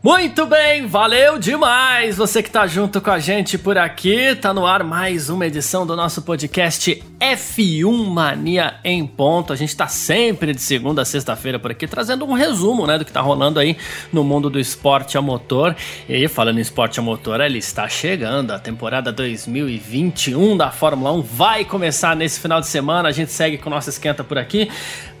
Muito bem, valeu demais você que tá junto com a gente por aqui. Tá no ar mais uma edição do nosso podcast F1 Mania em ponto. A gente tá sempre de segunda a sexta-feira por aqui trazendo um resumo, né, do que tá rolando aí no mundo do esporte a motor. E falando em esporte a motor, ele está chegando. A temporada 2021 da Fórmula 1 vai começar nesse final de semana. A gente segue com o nosso esquenta por aqui.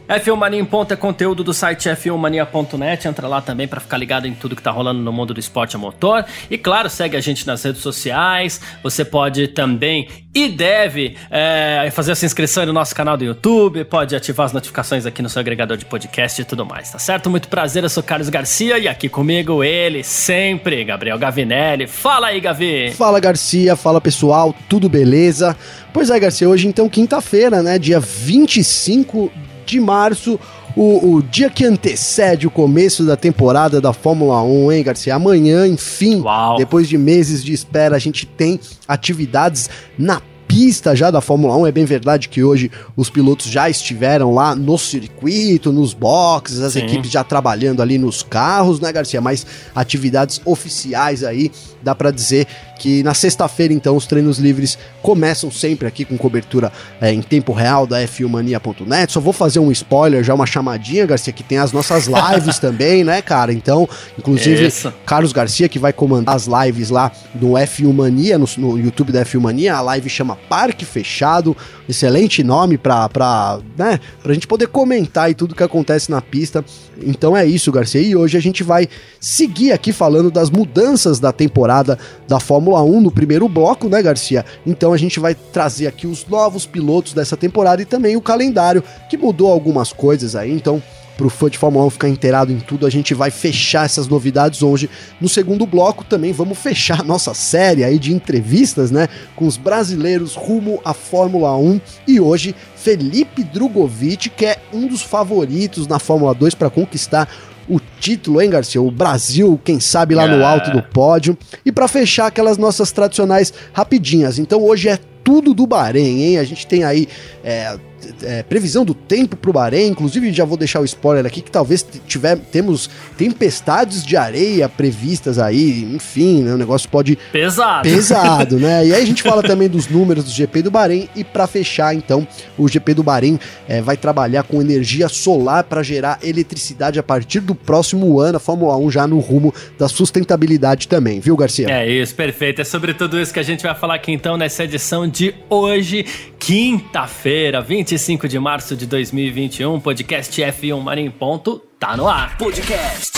F1 Mania em ponto é conteúdo do site f1mania.net. Entra lá também para ficar ligado em tudo que tá rolando no mundo do esporte a motor. E claro, segue a gente nas redes sociais. Você pode também e deve é, fazer essa inscrição no nosso canal do YouTube. Pode ativar as notificações aqui no seu agregador de podcast e tudo mais, tá certo? Muito prazer, eu sou Carlos Garcia e aqui comigo ele sempre, Gabriel Gavinelli. Fala aí, Gavi! Fala, Garcia. Fala, pessoal. Tudo beleza? Pois é, Garcia, hoje então quinta-feira, né? Dia 25 de março, o, o, dia que antecede o começo da temporada da Fórmula 1, hein, Garcia? Amanhã, enfim, Uau. depois de meses de espera, a gente tem atividades na pista já da Fórmula 1. É bem verdade que hoje os pilotos já estiveram lá no circuito, nos boxes, as Sim. equipes já trabalhando ali nos carros, né, Garcia? Mas atividades oficiais aí, dá para dizer que na sexta-feira, então, os treinos livres começam sempre aqui com cobertura é, em tempo real da f1mania.net. Só vou fazer um spoiler, já uma chamadinha, Garcia, que tem as nossas lives também, né, cara? Então, inclusive, Isso. Carlos Garcia, que vai comandar as lives lá no F1 Mania, no, no YouTube da F1 Mania, a live chama Parque Fechado, excelente nome pra, pra, né, pra gente poder comentar e tudo que acontece na pista. Então é isso, Garcia. E hoje a gente vai seguir aqui falando das mudanças da temporada da Fórmula 1 no primeiro bloco, né, Garcia? Então a gente vai trazer aqui os novos pilotos dessa temporada e também o calendário, que mudou algumas coisas aí. Então pro fã de Fórmula 1 ficar inteirado em tudo, a gente vai fechar essas novidades hoje. No segundo bloco também vamos fechar nossa série aí de entrevistas, né, com os brasileiros rumo à Fórmula 1 e hoje Felipe Drogovic, que é um dos favoritos na Fórmula 2 para conquistar o título, hein, Garcia? O Brasil, quem sabe lá no alto do pódio. E para fechar aquelas nossas tradicionais rapidinhas. Então hoje é tudo do Bahrein, hein? A gente tem aí é, é, previsão do tempo para o Bahrein, inclusive já vou deixar o spoiler aqui que talvez tiver, temos tempestades de areia previstas aí, enfim, né, o negócio pode... Pesado. Pesado, né? E aí a gente fala também dos números do GP do Bahrein e para fechar então, o GP do Bahrein é, vai trabalhar com energia solar para gerar eletricidade a partir do próximo ano, a Fórmula 1 já no rumo da sustentabilidade também, viu Garcia? É isso, perfeito. É sobre tudo isso que a gente vai falar aqui então nessa edição de hoje, quinta-feira, 25 de março de 2021, podcast F1 Mania em ponto, tá no ar. Podcast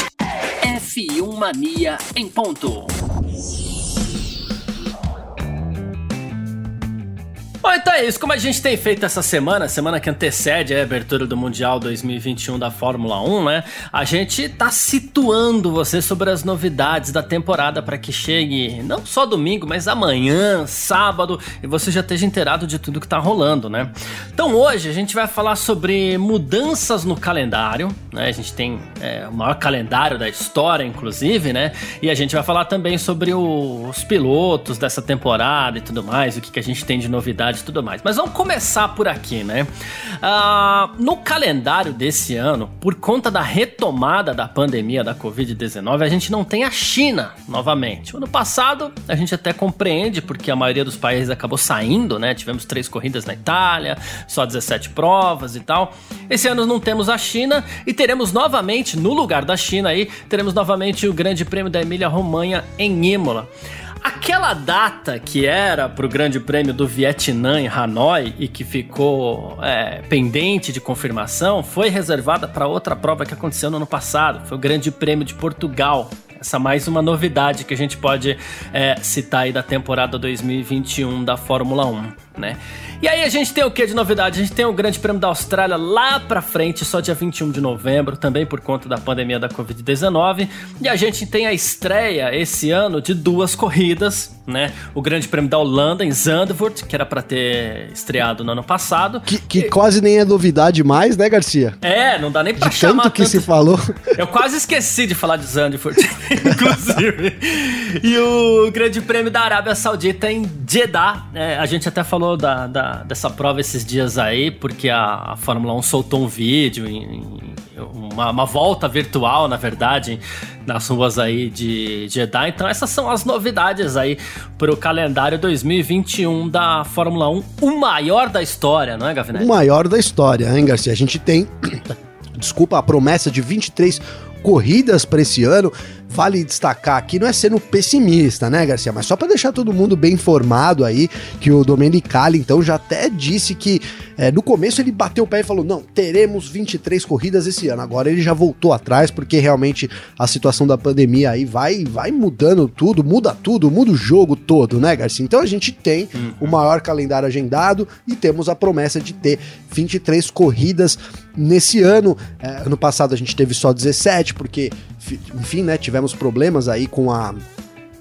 F1 Mania em ponto. Bom, então é isso. Como a gente tem feito essa semana, semana que antecede a abertura do Mundial 2021 da Fórmula 1, né? A gente tá situando você sobre as novidades da temporada para que chegue não só domingo, mas amanhã, sábado, e você já esteja inteirado de tudo que tá rolando, né? Então hoje a gente vai falar sobre mudanças no calendário, né? A gente tem é, o maior calendário da história, inclusive, né? E a gente vai falar também sobre o, os pilotos dessa temporada e tudo mais, o que, que a gente tem de novidade e tudo mais. Mas vamos começar por aqui, né? Uh, no calendário desse ano, por conta da retomada da pandemia da Covid-19, a gente não tem a China novamente. O ano passado a gente até compreende, porque a maioria dos países acabou saindo, né? Tivemos três corridas na Itália, só 17 provas e tal. Esse ano não temos a China e teremos novamente, no lugar da China aí, teremos novamente o Grande Prêmio da Emília-Romanha em Imola. Aquela data que era para o Grande Prêmio do Vietnã em Hanoi e que ficou é, pendente de confirmação foi reservada para outra prova que aconteceu no ano passado. Foi o Grande Prêmio de Portugal. Essa mais uma novidade que a gente pode é, citar aí da temporada 2021 da Fórmula 1. Né? E aí a gente tem o que de novidade? A gente tem o Grande Prêmio da Austrália lá pra frente, só dia 21 de novembro, também por conta da pandemia da Covid-19. E a gente tem a estreia esse ano de duas corridas, né? O Grande Prêmio da Holanda em Zandvoort, que era para ter estreado no ano passado. Que, que e... quase nem é novidade mais, né, Garcia? É, não dá nem pra de chamar tanto que tanto... se falou. Eu quase esqueci de falar de Zandvoort, inclusive. e o Grande Prêmio da Arábia Saudita em Jeddah. É, a gente até falou da, da dessa prova esses dias aí, porque a, a Fórmula 1 soltou um vídeo, em, em uma, uma, volta virtual, na verdade, nas ruas aí de Jeddah. Então essas são as novidades aí para o calendário 2021 da Fórmula 1, o maior da história, não é, Gavinelli? O maior da história, hein, Garcia? A gente tem, desculpa, a promessa de 23 corridas para esse ano. Vale destacar aqui, não é sendo pessimista, né, Garcia? Mas só para deixar todo mundo bem informado aí, que o Domenicali, então, já até disse que é, no começo ele bateu o pé e falou: não, teremos 23 corridas esse ano. Agora ele já voltou atrás, porque realmente a situação da pandemia aí vai, vai mudando tudo, muda tudo, muda o jogo todo, né, Garcia? Então a gente tem uhum. o maior calendário agendado e temos a promessa de ter 23 corridas nesse ano. É, ano passado a gente teve só 17, porque, enfim, né, tivemos problemas aí com a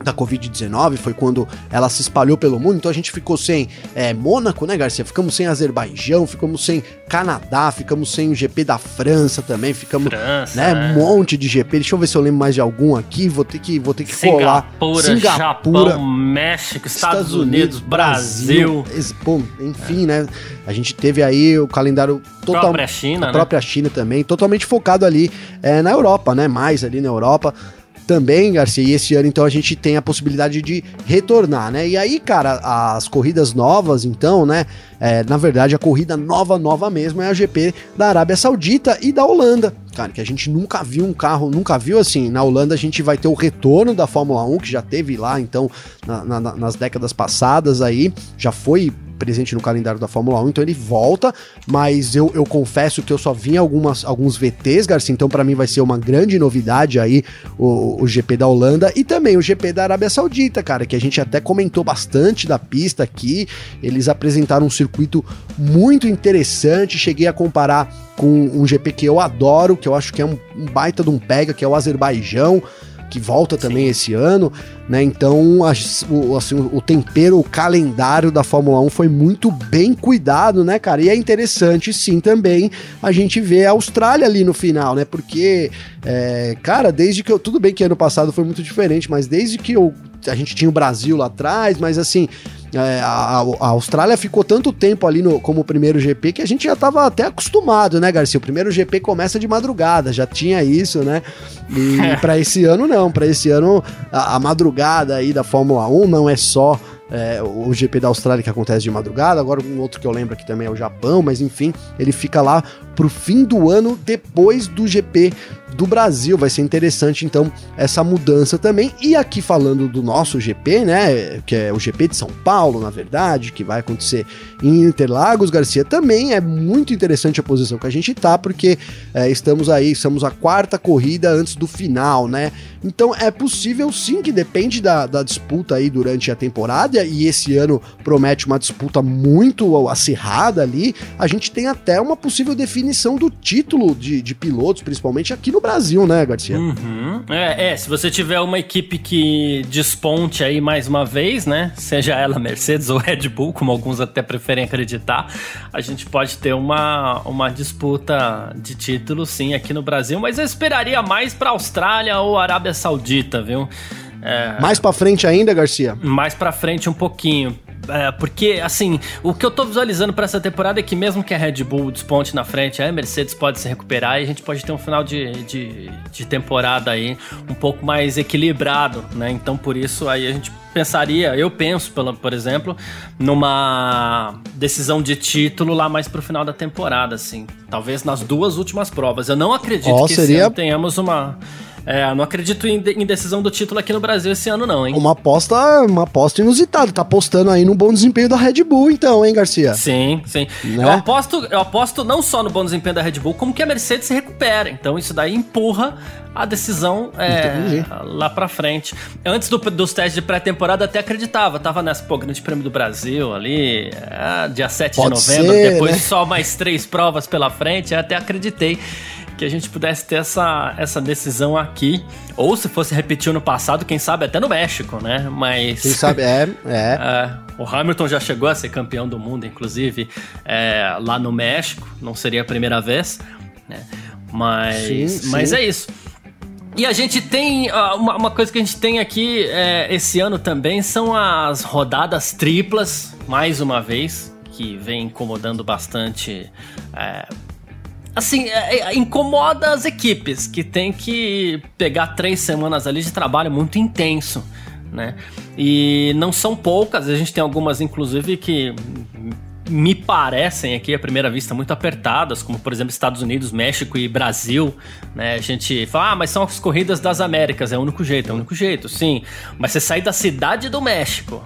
da Covid-19, foi quando ela se espalhou pelo mundo, então a gente ficou sem é, Mônaco, né, Garcia? Ficamos sem Azerbaijão, ficamos sem Canadá, ficamos sem o GP da França também, ficamos, França, né, um monte de GP. Deixa eu ver se eu lembro mais de algum aqui, vou ter que, vou ter que Singapura, colar. Singapura, Japão, México, Estados, Estados Unidos, Unidos, Brasil. Brasil. Bom, enfim, né, a gente teve aí o calendário total... própria China, a né? própria China também, totalmente focado ali é, na Europa, né, mais ali na Europa também, Garcia, e esse ano então a gente tem a possibilidade de retornar, né? E aí, cara, as corridas novas, então, né? É, na verdade, a corrida nova, nova mesmo, é a GP da Arábia Saudita e da Holanda, cara, que a gente nunca viu um carro, nunca viu assim. Na Holanda a gente vai ter o retorno da Fórmula 1, que já teve lá, então, na, na, nas décadas passadas aí, já foi presente no calendário da Fórmula 1, então ele volta, mas eu, eu confesso que eu só vi algumas, alguns VTs, Garcia, então para mim vai ser uma grande novidade aí o, o GP da Holanda e também o GP da Arábia Saudita, cara, que a gente até comentou bastante da pista aqui, eles apresentaram um circuito muito interessante, cheguei a comparar com um GP que eu adoro, que eu acho que é um, baita de um pega, que é o Azerbaijão, que volta também Sim. esse ano, né? Então, assim, o tempero, o calendário da Fórmula 1 foi muito bem cuidado, né, cara? E é interessante, sim, também a gente ver a Austrália ali no final, né? Porque, é, cara, desde que eu. Tudo bem que ano passado foi muito diferente, mas desde que eu, a gente tinha o Brasil lá atrás, mas assim, é, a, a, Austrália ficou tanto tempo ali no, como primeiro GP que a gente já estava até acostumado, né, Garcia? O primeiro GP começa de madrugada, já tinha isso, né? E para esse ano não, para esse ano a, a madrugada aí da Fórmula 1 não é só é, o GP da Austrália que acontece de madrugada, agora um outro que eu lembro aqui também é o Japão, mas enfim, ele fica lá pro fim do ano depois do GP do Brasil. Vai ser interessante então essa mudança também. E aqui falando do nosso GP, né, que é o GP de São Paulo, na verdade, que vai acontecer em Interlagos, Garcia, também é muito interessante a posição que a gente tá, porque é, estamos aí, estamos a quarta corrida antes do final, né? Então é possível sim que depende da, da disputa aí durante a temporada, e esse ano promete uma disputa muito acirrada ali. A gente tem até uma possível definição do título de, de pilotos, principalmente aqui no Brasil, né, Garcia? Uhum. É, é, se você tiver uma equipe que desponte aí mais uma vez, né? Seja ela Mercedes ou Red Bull, como alguns até preferem acreditar, a gente pode ter uma, uma disputa de título sim aqui no Brasil, mas eu esperaria mais para Austrália ou Arábia Arábia Saudita, viu? É, mais para frente ainda, Garcia? Mais para frente um pouquinho. É, porque, assim, o que eu tô visualizando para essa temporada é que mesmo que a Red Bull desponte na frente, a Mercedes pode se recuperar e a gente pode ter um final de, de, de temporada aí um pouco mais equilibrado, né? Então, por isso, aí a gente pensaria, eu penso, pelo, por exemplo, numa decisão de título lá mais pro final da temporada, assim. Talvez nas duas últimas provas. Eu não acredito oh, que seria... tenhamos uma É, não acredito em, em, decisão do título aqui no Brasil esse ano, não, hein? Uma aposta, uma aposta inusitada. Tá apostando aí no bom desempenho da Red Bull, então, hein, Garcia? Sim, sim. Né? Eu, aposto, eu aposto não só no bom desempenho da Red Bull, como que a Mercedes se recupera. Então isso daí empurra a decisão é, lá pra frente. Antes do, dos testes de pré-temporada, até acreditava. Tava nessa, pô, Grande Prêmio do Brasil ali, é, dia 7 Pode de novembro, ser, depois né? só mais três provas pela frente, até acreditei que a gente pudesse ter essa, essa decisão aqui. Ou se fosse repetir no passado, quem sabe até no México, né? Mas. Quem sabe, é. é. é o Hamilton já chegou a ser campeão do mundo, inclusive, é, lá no México. Não seria a primeira vez, né? Mas, sim, mas sim. é isso. E a gente tem. Uma, uma, coisa que a gente tem aqui é, esse ano também são as rodadas triplas, mais uma vez, que vem incomodando bastante é, assim, é, é, incomoda as equipes que tem que pegar três semanas ali de trabalho muito intenso, né? E não são poucas, a gente tem algumas, inclusive, que me parecem aqui à primeira vista muito apertadas, como por exemplo Estados Unidos, México e Brasil, né? A gente fala, ah, mas são as corridas das Américas, é o único jeito, é o único jeito, sim. Mas você sair da cidade do México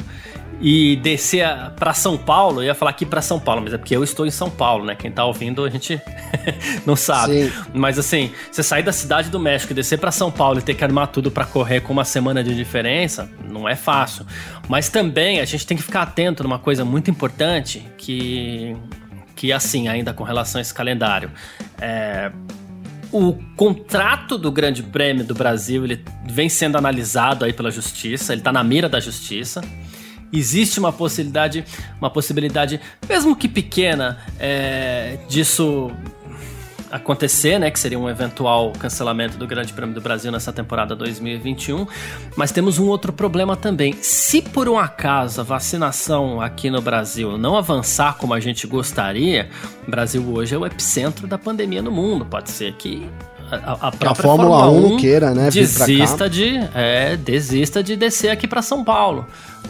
e descer para São Paulo, eu ia falar aqui para São Paulo, mas é porque eu estou em São Paulo, né? Quem tá ouvindo a gente não sabe. Sim. Mas assim, você sair da cidade do México e descer para São Paulo e ter que armar tudo para correr com uma semana de diferença, não é fácil. Mas também a gente tem que ficar atento numa coisa muito importante que que assim, ainda com relação a esse calendário, é o contrato do Grande Prêmio do Brasil ele vem sendo analisado aí pela justiça, ele está na mira da justiça existe uma possibilidade, uma possibilidade, mesmo que pequena, é, disso acontecer, né, que seria um eventual cancelamento do Grande Prêmio do Brasil nessa temporada 2021. Mas temos um outro problema também. Se por um acaso a vacinação aqui no Brasil não avançar como a gente gostaria, o Brasil hoje é o epicentro da pandemia no mundo. Pode ser que a, a própria a Fórmula, Fórmula 1, 1 queira, né, desista de, é, desista de descer aqui para São Paulo,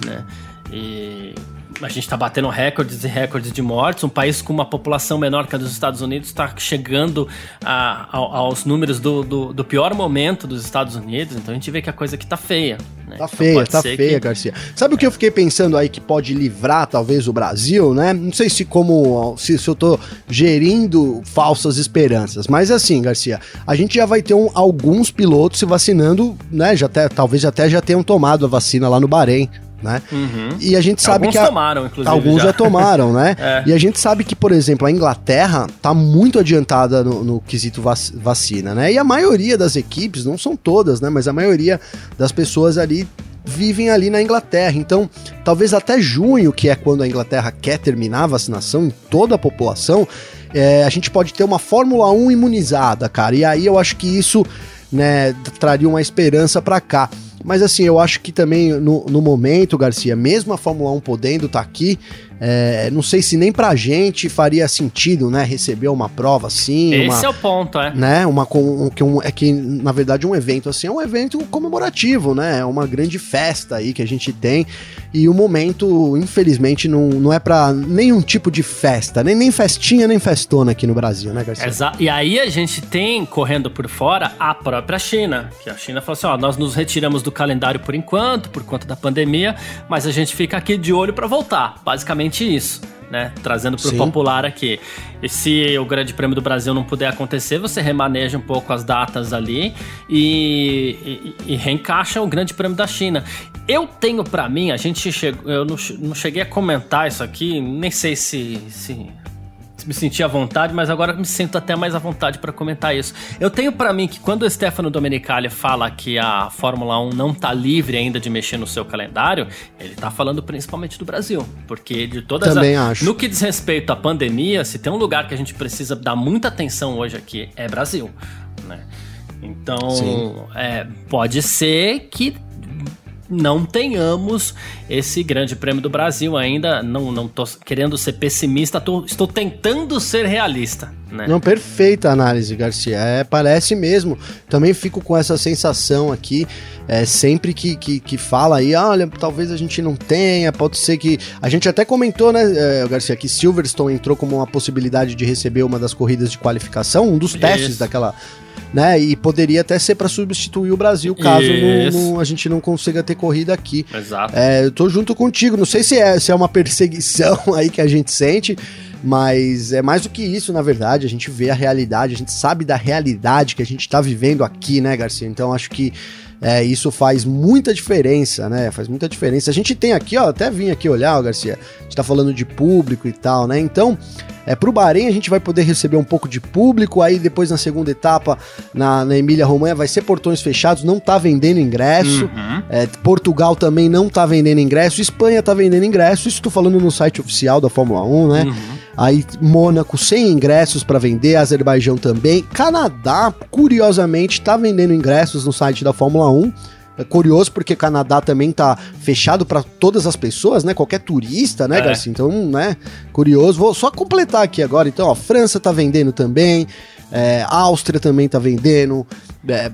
né? E a gente está batendo recordes e recordes de mortes. Um país com uma população menor que a dos Estados Unidos está chegando a, a, aos números do, do, do, pior momento dos Estados Unidos. Então a gente vê que a coisa aqui tá feia. Né? Tá então feia, tá feia, que... Garcia. Sabe o que eu fiquei pensando aí que pode livrar talvez o Brasil, né? Não sei se como se, se eu tô gerindo falsas esperanças, mas assim, Garcia, a gente já vai ter um, alguns pilotos se vacinando, né? Já até, talvez até já tenham tomado a vacina lá no Bahrein né? Uhum. E a gente sabe alguns que. Alguns tomaram, inclusive. Alguns já, já tomaram, né? é. E a gente sabe que, por exemplo, a Inglaterra tá muito adiantada no, no quesito vac vacina, né? E a maioria das equipes, não são todas, né? Mas a maioria das pessoas ali vivem ali na Inglaterra. Então, talvez até junho, que é quando a Inglaterra quer terminar a vacinação em toda a população, é, a gente pode ter uma Fórmula 1 imunizada, cara. E aí eu acho que isso né, traria uma esperança para cá. Mas assim, eu acho que também no, no momento, Garcia, mesmo a Fórmula 1 podendo estar tá aqui, é, não sei se nem pra gente faria sentido, né, receber uma prova assim. Esse uma, é o ponto, é. Né, uma, um, que um, é que, na verdade, um evento assim é um evento comemorativo, né? É uma grande festa aí que a gente tem. E o momento, infelizmente, não, não é para nenhum tipo de festa, nem, nem festinha, nem festona aqui no Brasil, né, Garcia? Exato. E aí a gente tem, correndo por fora, a própria China. Que a China falou assim: ó, nós nos retiramos do calendário por enquanto, por conta da pandemia, mas a gente fica aqui de olho para voltar. Basicamente isso. Né, trazendo para o popular aqui. E se o Grande Prêmio do Brasil não puder acontecer, você remaneja um pouco as datas ali e, e, e reencaixa o Grande Prêmio da China. Eu tenho para mim, a gente chegou, eu não, não, cheguei a comentar isso aqui, nem sei se, se me senti à vontade, mas agora me sinto até mais à vontade para comentar isso. Eu tenho para mim que quando o Stefano Domenicali fala que a Fórmula 1 não tá livre ainda de mexer no seu calendário, ele tá falando principalmente do Brasil, porque de todas Também as... acho. No que diz respeito à pandemia, se tem um lugar que a gente precisa dar muita atenção hoje aqui, é Brasil, né? Então, é, pode ser que não tenhamos esse grande prêmio do Brasil ainda. Não, não tô querendo ser pessimista, tô, estou tentando ser realista. Né? Não, perfeita análise, Garcia. É, parece mesmo. Também fico com essa sensação aqui, é, sempre que, que, que fala aí, olha, talvez a gente não tenha, pode ser que. A gente até comentou, né, é, Garcia, que Silverstone entrou como uma possibilidade de receber uma das corridas de qualificação, um dos testes Isso. daquela né? E poderia até ser para substituir o Brasil, caso não, não, a gente não consiga ter corrida aqui. Exato. É, eu tô junto contigo. Não sei se é, se é uma perseguição aí que a gente sente, mas é mais do que isso, na verdade. A gente vê a realidade, a gente sabe da realidade que a gente tá vivendo aqui, né, Garcia? Então acho que é, isso faz muita diferença, né? Faz muita diferença. A gente tem aqui, ó, até vim aqui olhar, ó, Garcia. A gente tá falando de público e tal, né? Então, é, pro Bahrein a gente vai poder receber um pouco de público, aí depois na segunda etapa, na, na Emília Romanha, vai ser portões fechados, não tá vendendo ingresso. Uhum. É, Portugal também não tá vendendo ingresso, Espanha tá vendendo ingresso, isso tô falando no site oficial da Fórmula 1, né? Uhum. Aí Mônaco sem ingressos para vender, Azerbaijão também. Canadá, curiosamente, tá vendendo ingressos no site da Fórmula 1. É curioso porque Canadá também tá fechado para todas as pessoas, né? Qualquer turista, né, é. Garcia? Então, né? Curioso. Vou só completar aqui agora. Então, ó, França tá vendendo também, é, Áustria também tá vendendo, é,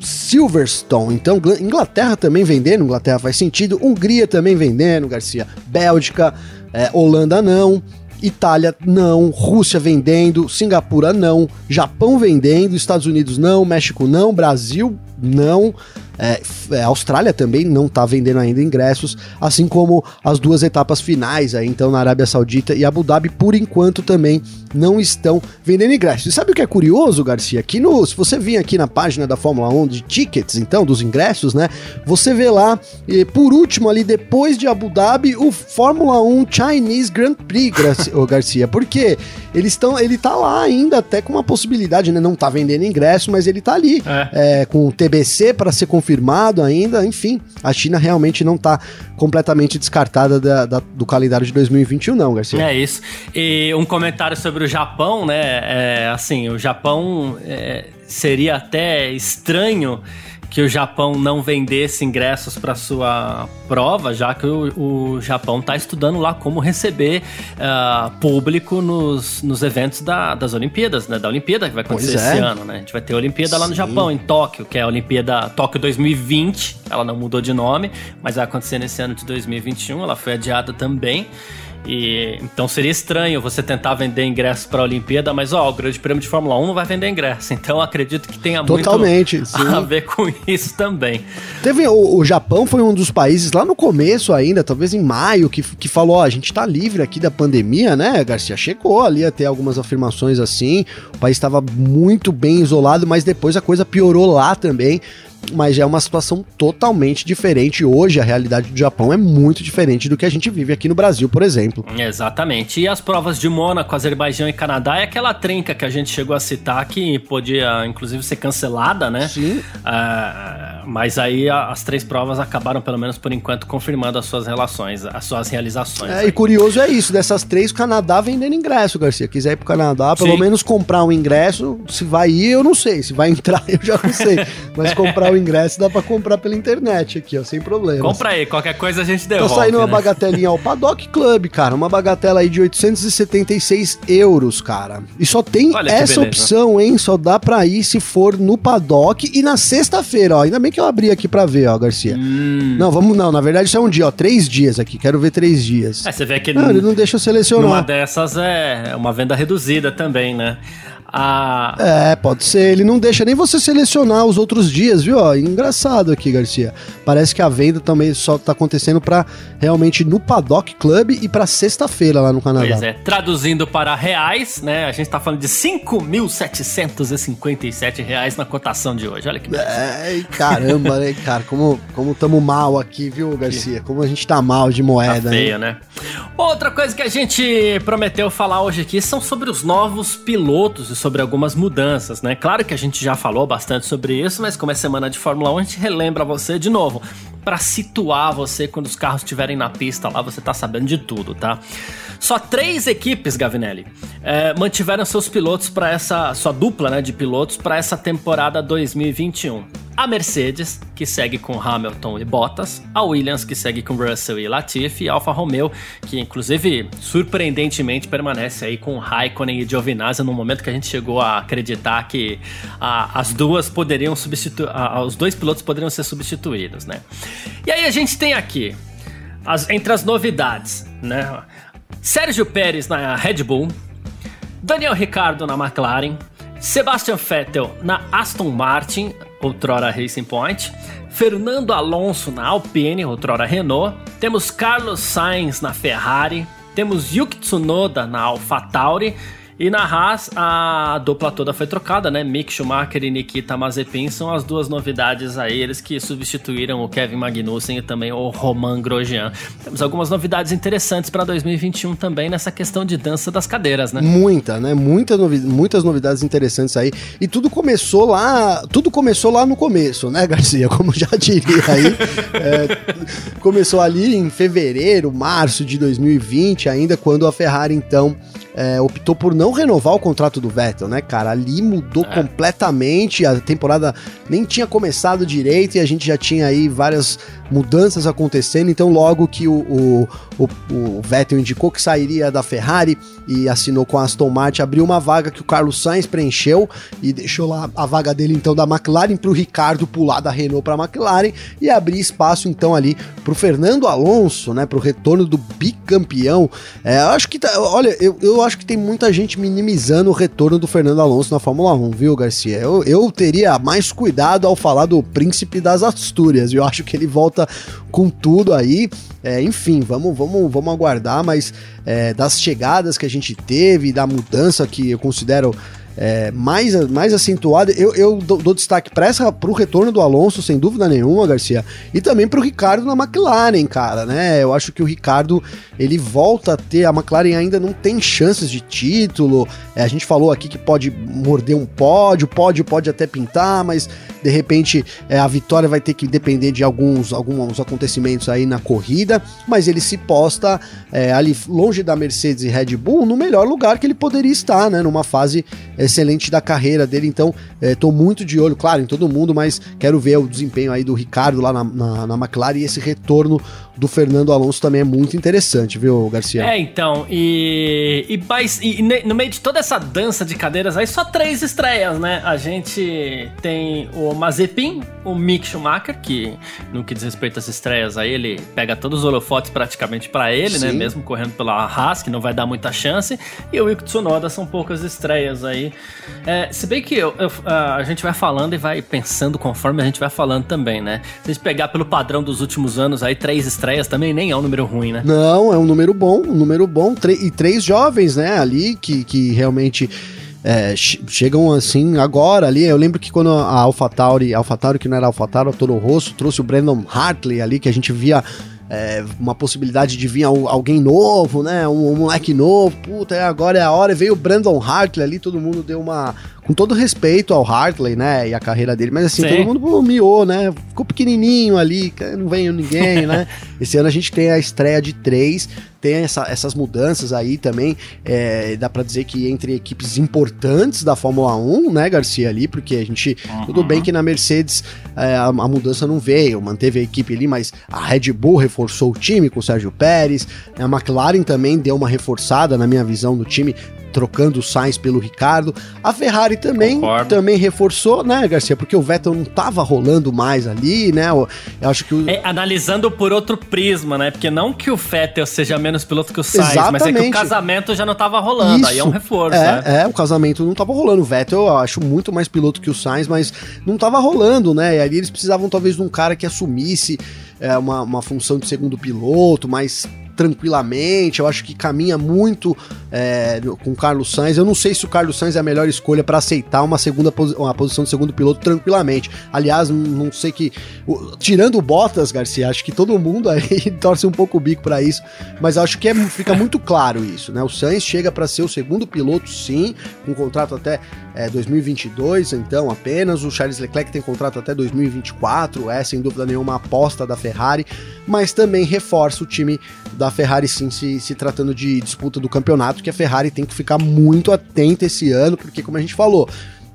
Silverstone, então Inglaterra também vendendo, Inglaterra faz sentido, Hungria também vendendo, Garcia, Bélgica, é, Holanda não, Itália não, Rússia vendendo, Singapura não, Japão vendendo, Estados Unidos não, México não, Brasil não, é, é, a Austrália também não está vendendo ainda ingressos, assim como as duas etapas finais, aí, então na Arábia Saudita e Abu Dhabi, por enquanto também não estão vendendo ingressos. E sabe o que é curioso, Garcia? Aqui no, se você vir aqui na página da Fórmula 1 de tickets, então, dos ingressos, né? Você vê lá, e, por último ali, depois de Abu Dhabi, o Fórmula 1 Chinese Grand Prix, Garcia. Porque eles estão, ele tá lá ainda, até com uma possibilidade, né? Não tá vendendo ingresso, mas ele tá ali, é. É, com o TBC para ser confirmado confirmado ainda, enfim, a China realmente não está completamente descartada da, da, do calendário de 2021, não, Garcia. É isso. E um comentário sobre o Japão, né? É, assim, o Japão é, seria até estranho que o Japão não vendesse ingressos para sua prova, já que o, o Japão está estudando lá como receber uh, público nos, nos eventos da, das Olimpíadas, né? Da Olimpíada que vai acontecer esse é. ano, né? A gente vai ter a Olimpíada Sim. lá no Japão, em Tóquio, que é a Olimpíada Tóquio 2020. Ela não mudou de nome, mas vai acontecer nesse ano de 2021. Ela foi adiada também. E então seria estranho você tentar vender ingressos para a Olimpíada, mas ó, o Grande Prêmio de Fórmula 1 não vai vender ingresso. Então acredito que tenha Totalmente, muito sim. a ver com isso também. Teve o, o, Japão foi um dos países lá no começo ainda, talvez em maio, que, que falou, ó, a gente tá livre aqui da pandemia, né? Garcia chegou ali a ter algumas afirmações assim. O país estava muito bem isolado, mas depois a coisa piorou lá também mas é uma situação totalmente diferente. Hoje, a realidade do Japão é muito diferente do que a gente vive aqui no Brasil, por exemplo. Exatamente. E as provas de Mônaco, Azerbaijão e Canadá é aquela trinca que a gente chegou a citar que podia, inclusive, ser cancelada, né? Sim. Uh, mas aí as três provas acabaram, pelo menos por enquanto, confirmando as suas relações, as suas realizações. É, e curioso é isso, dessas três, o Canadá vendendo ingresso, Garcia. Quiser ir pro Canadá, pelo Sim. menos comprar um ingresso, se vai ir, eu não sei. Se vai entrar, eu já não sei. Mas comprar o ingresso dá pra comprar pela internet aqui, ó, sem problema. Compra aí, qualquer coisa a gente devolve. Tá saindo uma né? bagatelinha ao Paddock Club, cara. Uma bagatela aí de 876 euros, cara. E só tem Olha essa opção, hein? Só dá pra ir se for no Paddock e na sexta-feira, ó. Ainda bem que eu abri aqui pra ver, ó, Garcia. Hum. Não, vamos, não. Na verdade, isso é um dia, ó. Três dias aqui. Quero ver três dias. É, você vê que. Não, ele não deixa eu selecionar. Uma dessas é uma venda reduzida também, né? A... É, pode ser. Ele não deixa nem você selecionar os outros dias, viu? Ó, engraçado aqui, Garcia. Parece que a venda também só tá acontecendo para realmente no Paddock Club e para sexta-feira lá no Canadá. Pois é, traduzindo para reais, né? A gente tá falando de 5.757 reais na cotação de hoje. Olha que beleza. É, caramba, né, cara? Como, como tamo mal aqui, viu, Garcia? Como a gente tá mal de moeda. Tá feio, né? Outra coisa que a gente prometeu falar hoje aqui são sobre os novos pilotos sobre algumas mudanças, né? Claro que a gente já falou bastante sobre isso, mas como é semana de Fórmula 1, a gente relembra você de novo, para situar você quando os carros estiverem na pista lá, você tá sabendo de tudo, tá? Só três equipes, Gavinelli, é, mantiveram seus pilotos para essa sua dupla, né, de pilotos para essa temporada 2021. A Mercedes, que segue com Hamilton e Bottas, a Williams, que segue com Russell e Latifi, e a Alfa Romeo, que inclusive surpreendentemente permanece aí com Raikkonen e Giovinazzi no momento que a gente chegou a acreditar que a, as duas poderiam substituir, os dois pilotos poderiam ser substituídos, né? E aí a gente tem aqui as, entre as novidades, né? Sérgio Pérez na Red Bull, Daniel Ricciardo na McLaren, Sebastian Vettel na Aston Martin, outrora Racing Point, Fernando Alonso na Alpine, outrora Renault, temos Carlos Sainz na Ferrari, temos Yuki Tsunoda na AlphaTauri e na Haas, a dupla toda foi trocada, né? Mick Schumacher e Nikita Mazepin são as duas novidades aí, eles que substituíram o Kevin Magnussen e também o Roman Grosjean. Temos algumas novidades interessantes para 2021 também nessa questão de dança das cadeiras, né? Muita, né? Muita novi muitas novidades interessantes aí. E tudo começou lá, tudo começou lá no começo, né, Garcia? Como já diria aí. é, começou ali em fevereiro, março de 2020, ainda quando a Ferrari então é, optou por não renovar o contrato do Vettel, né, cara? Ali mudou é. completamente, a temporada nem tinha começado direito e a gente já tinha aí várias mudanças acontecendo, então logo que o, o, o, o Vettel indicou que sairia da Ferrari e assinou com a Aston Martin, abriu uma vaga que o Carlos Sainz preencheu e deixou lá a vaga dele então da McLaren para o Ricardo pular da Renault para a McLaren e abrir espaço então ali para o Fernando Alonso, né, para o retorno do bicampeão. É, eu acho que tá, olha, eu, eu acho que tem muita gente minimizando o retorno do Fernando Alonso na Fórmula 1, viu, Garcia? Eu, eu teria mais cuidado ao falar do príncipe das Astúrias. Eu acho que ele volta volta com tudo aí. É, enfim, vamos, vamos, vamos aguardar, mas é, das chegadas que a gente teve, da mudança que eu considero é, mais, mais acentuada. Eu, eu dou, dou destaque para o retorno do Alonso, sem dúvida nenhuma, Garcia, e também para o Ricardo na McLaren, cara, né? Eu acho que o Ricardo ele volta a ter. A McLaren ainda não tem chances de título. É, a gente falou aqui que pode morder um pódio, pódio pode até pintar, mas de repente é, a vitória vai ter que depender de alguns, alguns acontecimentos aí na corrida. Mas ele se posta é, ali longe da Mercedes e Red Bull no melhor lugar que ele poderia estar, né? Numa fase excelente da carreira dele, então estou é, muito de olho, claro, em todo mundo, mas quero ver o desempenho aí do Ricardo lá na, na, na McLaren e esse retorno do Fernando Alonso também é muito interessante, viu, Garcia? É, então, e, e, mas, e no meio de toda essa dança de cadeiras aí, só três estreias, né? A gente tem o Mazepin, o Mick Schumacher, que no que diz respeito às estreias aí, ele pega todos os holofotes praticamente para ele, né? Sim. né? Mesmo correndo pela Haas, que não vai dar muita chance, e o Yuki Tsunoda são poucas estreias aí. É, se bem que eu, eu, a gente vai falando e vai pensando conforme a gente vai falando também, né? Se a gente pegar pelo padrão dos últimos anos aí, três estreias estreias também nem é um número ruim, né? Não, é um número bom, um número bom. E três jovens, né, ali que, que realmente. É, chegam assim agora ali. Eu lembro que quando a AlphaTauri, AlphaTauri que não era AlphaTauri, a Toro Rosso trouxe o Brandon Hartley ali, que a gente via é, uma possibilidade de vir alguém novo, né? Um, um, moleque novo. Puta, agora é a hora. Veio o Brandon Hartley ali, todo mundo deu uma, com todo respeito ao Hartley, né, e a carreira dele, mas assim, Sim. todo mundo pô, miou, né, ficou pequenininho ali, não veio ninguém, né. Esse ano a gente tem a estreia de três, tem essa, essas mudanças aí também, é, dá para dizer que entre equipes importantes da Fórmula 1, né, Garcia, ali, porque a gente, uhum. tudo bem que na Mercedes é, a, a, mudança não veio, manteve a equipe ali, mas a Red Bull reforçou o time com o Sérgio Pérez, a McLaren também deu uma reforçada, na minha visão, do time, trocando o Sainz pelo Ricardo. A Ferrari também, também reforçou, né, Garcia? Porque o Vettel não tava rolando mais ali, né? Eu, acho que o... é, analisando por outro prisma, né? Porque não que o Vettel seja menos piloto que o Sainz, Exatamente. mas é que o casamento já não tava rolando. Isso. Aí é um reforço, é, né? É, o casamento não tava rolando. O Vettel eu acho muito mais piloto que o Sainz, mas não tava rolando, né? E ali eles precisavam talvez de um cara que assumisse é, uma, uma função de segundo piloto, mais tranquilamente. Eu acho que caminha muito é, com o Carlos Sainz. Eu não sei se o Carlos Sainz é a melhor escolha para aceitar uma segunda uma posição de segundo piloto tranquilamente. Aliás, não sei que. Tirando o Bottas, Garcia, acho que todo mundo aí torce um pouco o bico para isso. Mas acho que é, fica muito claro isso, né? O Sainz chega para ser o segundo piloto, sim, com contrato até é, 2022, então apenas. O Charles Leclerc tem contrato até 2024, é sem dúvida nenhuma aposta da Ferrari, mas também reforça o time da a Ferrari sim se, se tratando de disputa do campeonato, que a Ferrari tem que ficar muito atenta esse ano, porque como a gente falou,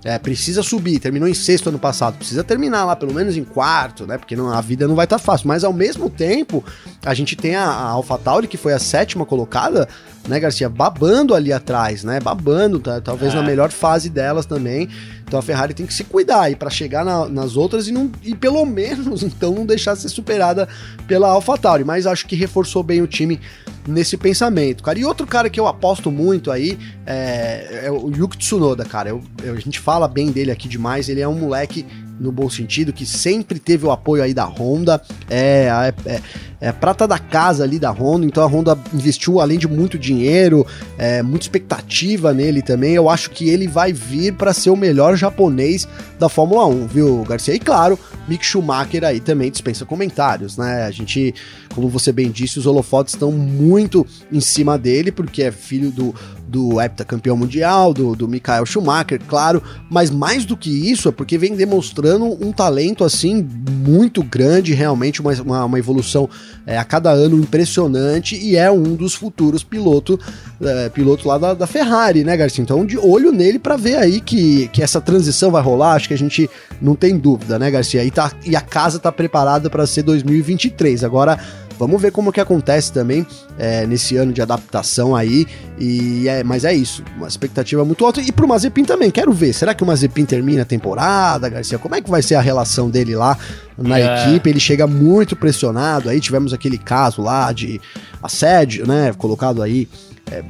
é, precisa subir, terminou em sexto ano passado, precisa terminar lá pelo menos em quarto, né? Porque não, a vida não vai estar tá fácil. Mas ao mesmo tempo, a gente tem a, a AlphaTauri, que foi a sétima colocada, né, Garcia? Babando ali atrás, né? Babando, tá, talvez é. na melhor fase delas também. Então a Ferrari tem que se cuidar aí para chegar na, nas outras e, não, e pelo menos então não deixar ser superada pela AlphaTauri. Mas acho que reforçou bem o time nesse pensamento, cara. E outro cara que eu aposto muito aí é, é o Yuki Tsunoda, cara. Eu, eu, a gente fala bem dele aqui demais. Ele é um moleque no bom sentido, que sempre teve o apoio aí da Honda, é, é, é, prata da casa ali da Honda, então a Honda investiu além de muito dinheiro, é, muita expectativa nele também. Eu acho que ele vai vir para ser o melhor japonês da Fórmula 1, viu, Garcia? E claro, Mick Schumacher aí também dispensa comentários, né? A gente, como você bem disse, os holofotes estão muito em cima dele, porque é filho do, do heptacampeão mundial, do, do Michael Schumacher, claro, mas mais do que isso é porque vem demonstrando um talento assim muito grande, realmente uma, uma, uma evolução é, a cada ano impressionante e é um dos futuros piloto, é, piloto lá da, da, Ferrari, né, Garcia? Então, de olho nele para ver aí que, que essa transição vai rolar, acho que a gente não tem dúvida, né, Garcia? E, tá, e a casa tá preparada para ser 2023. Agora Vamos ver como que acontece também é, nesse ano de adaptação aí. E é, mas é isso, uma expectativa muito alta. E pro Mazepin também, quero ver. Será que o Mazepin termina a temporada, Garcia? Como é que vai ser a relação dele lá na é. equipe? Ele chega muito pressionado. Aí tivemos aquele caso lá de assédio, né? Colocado aí. É,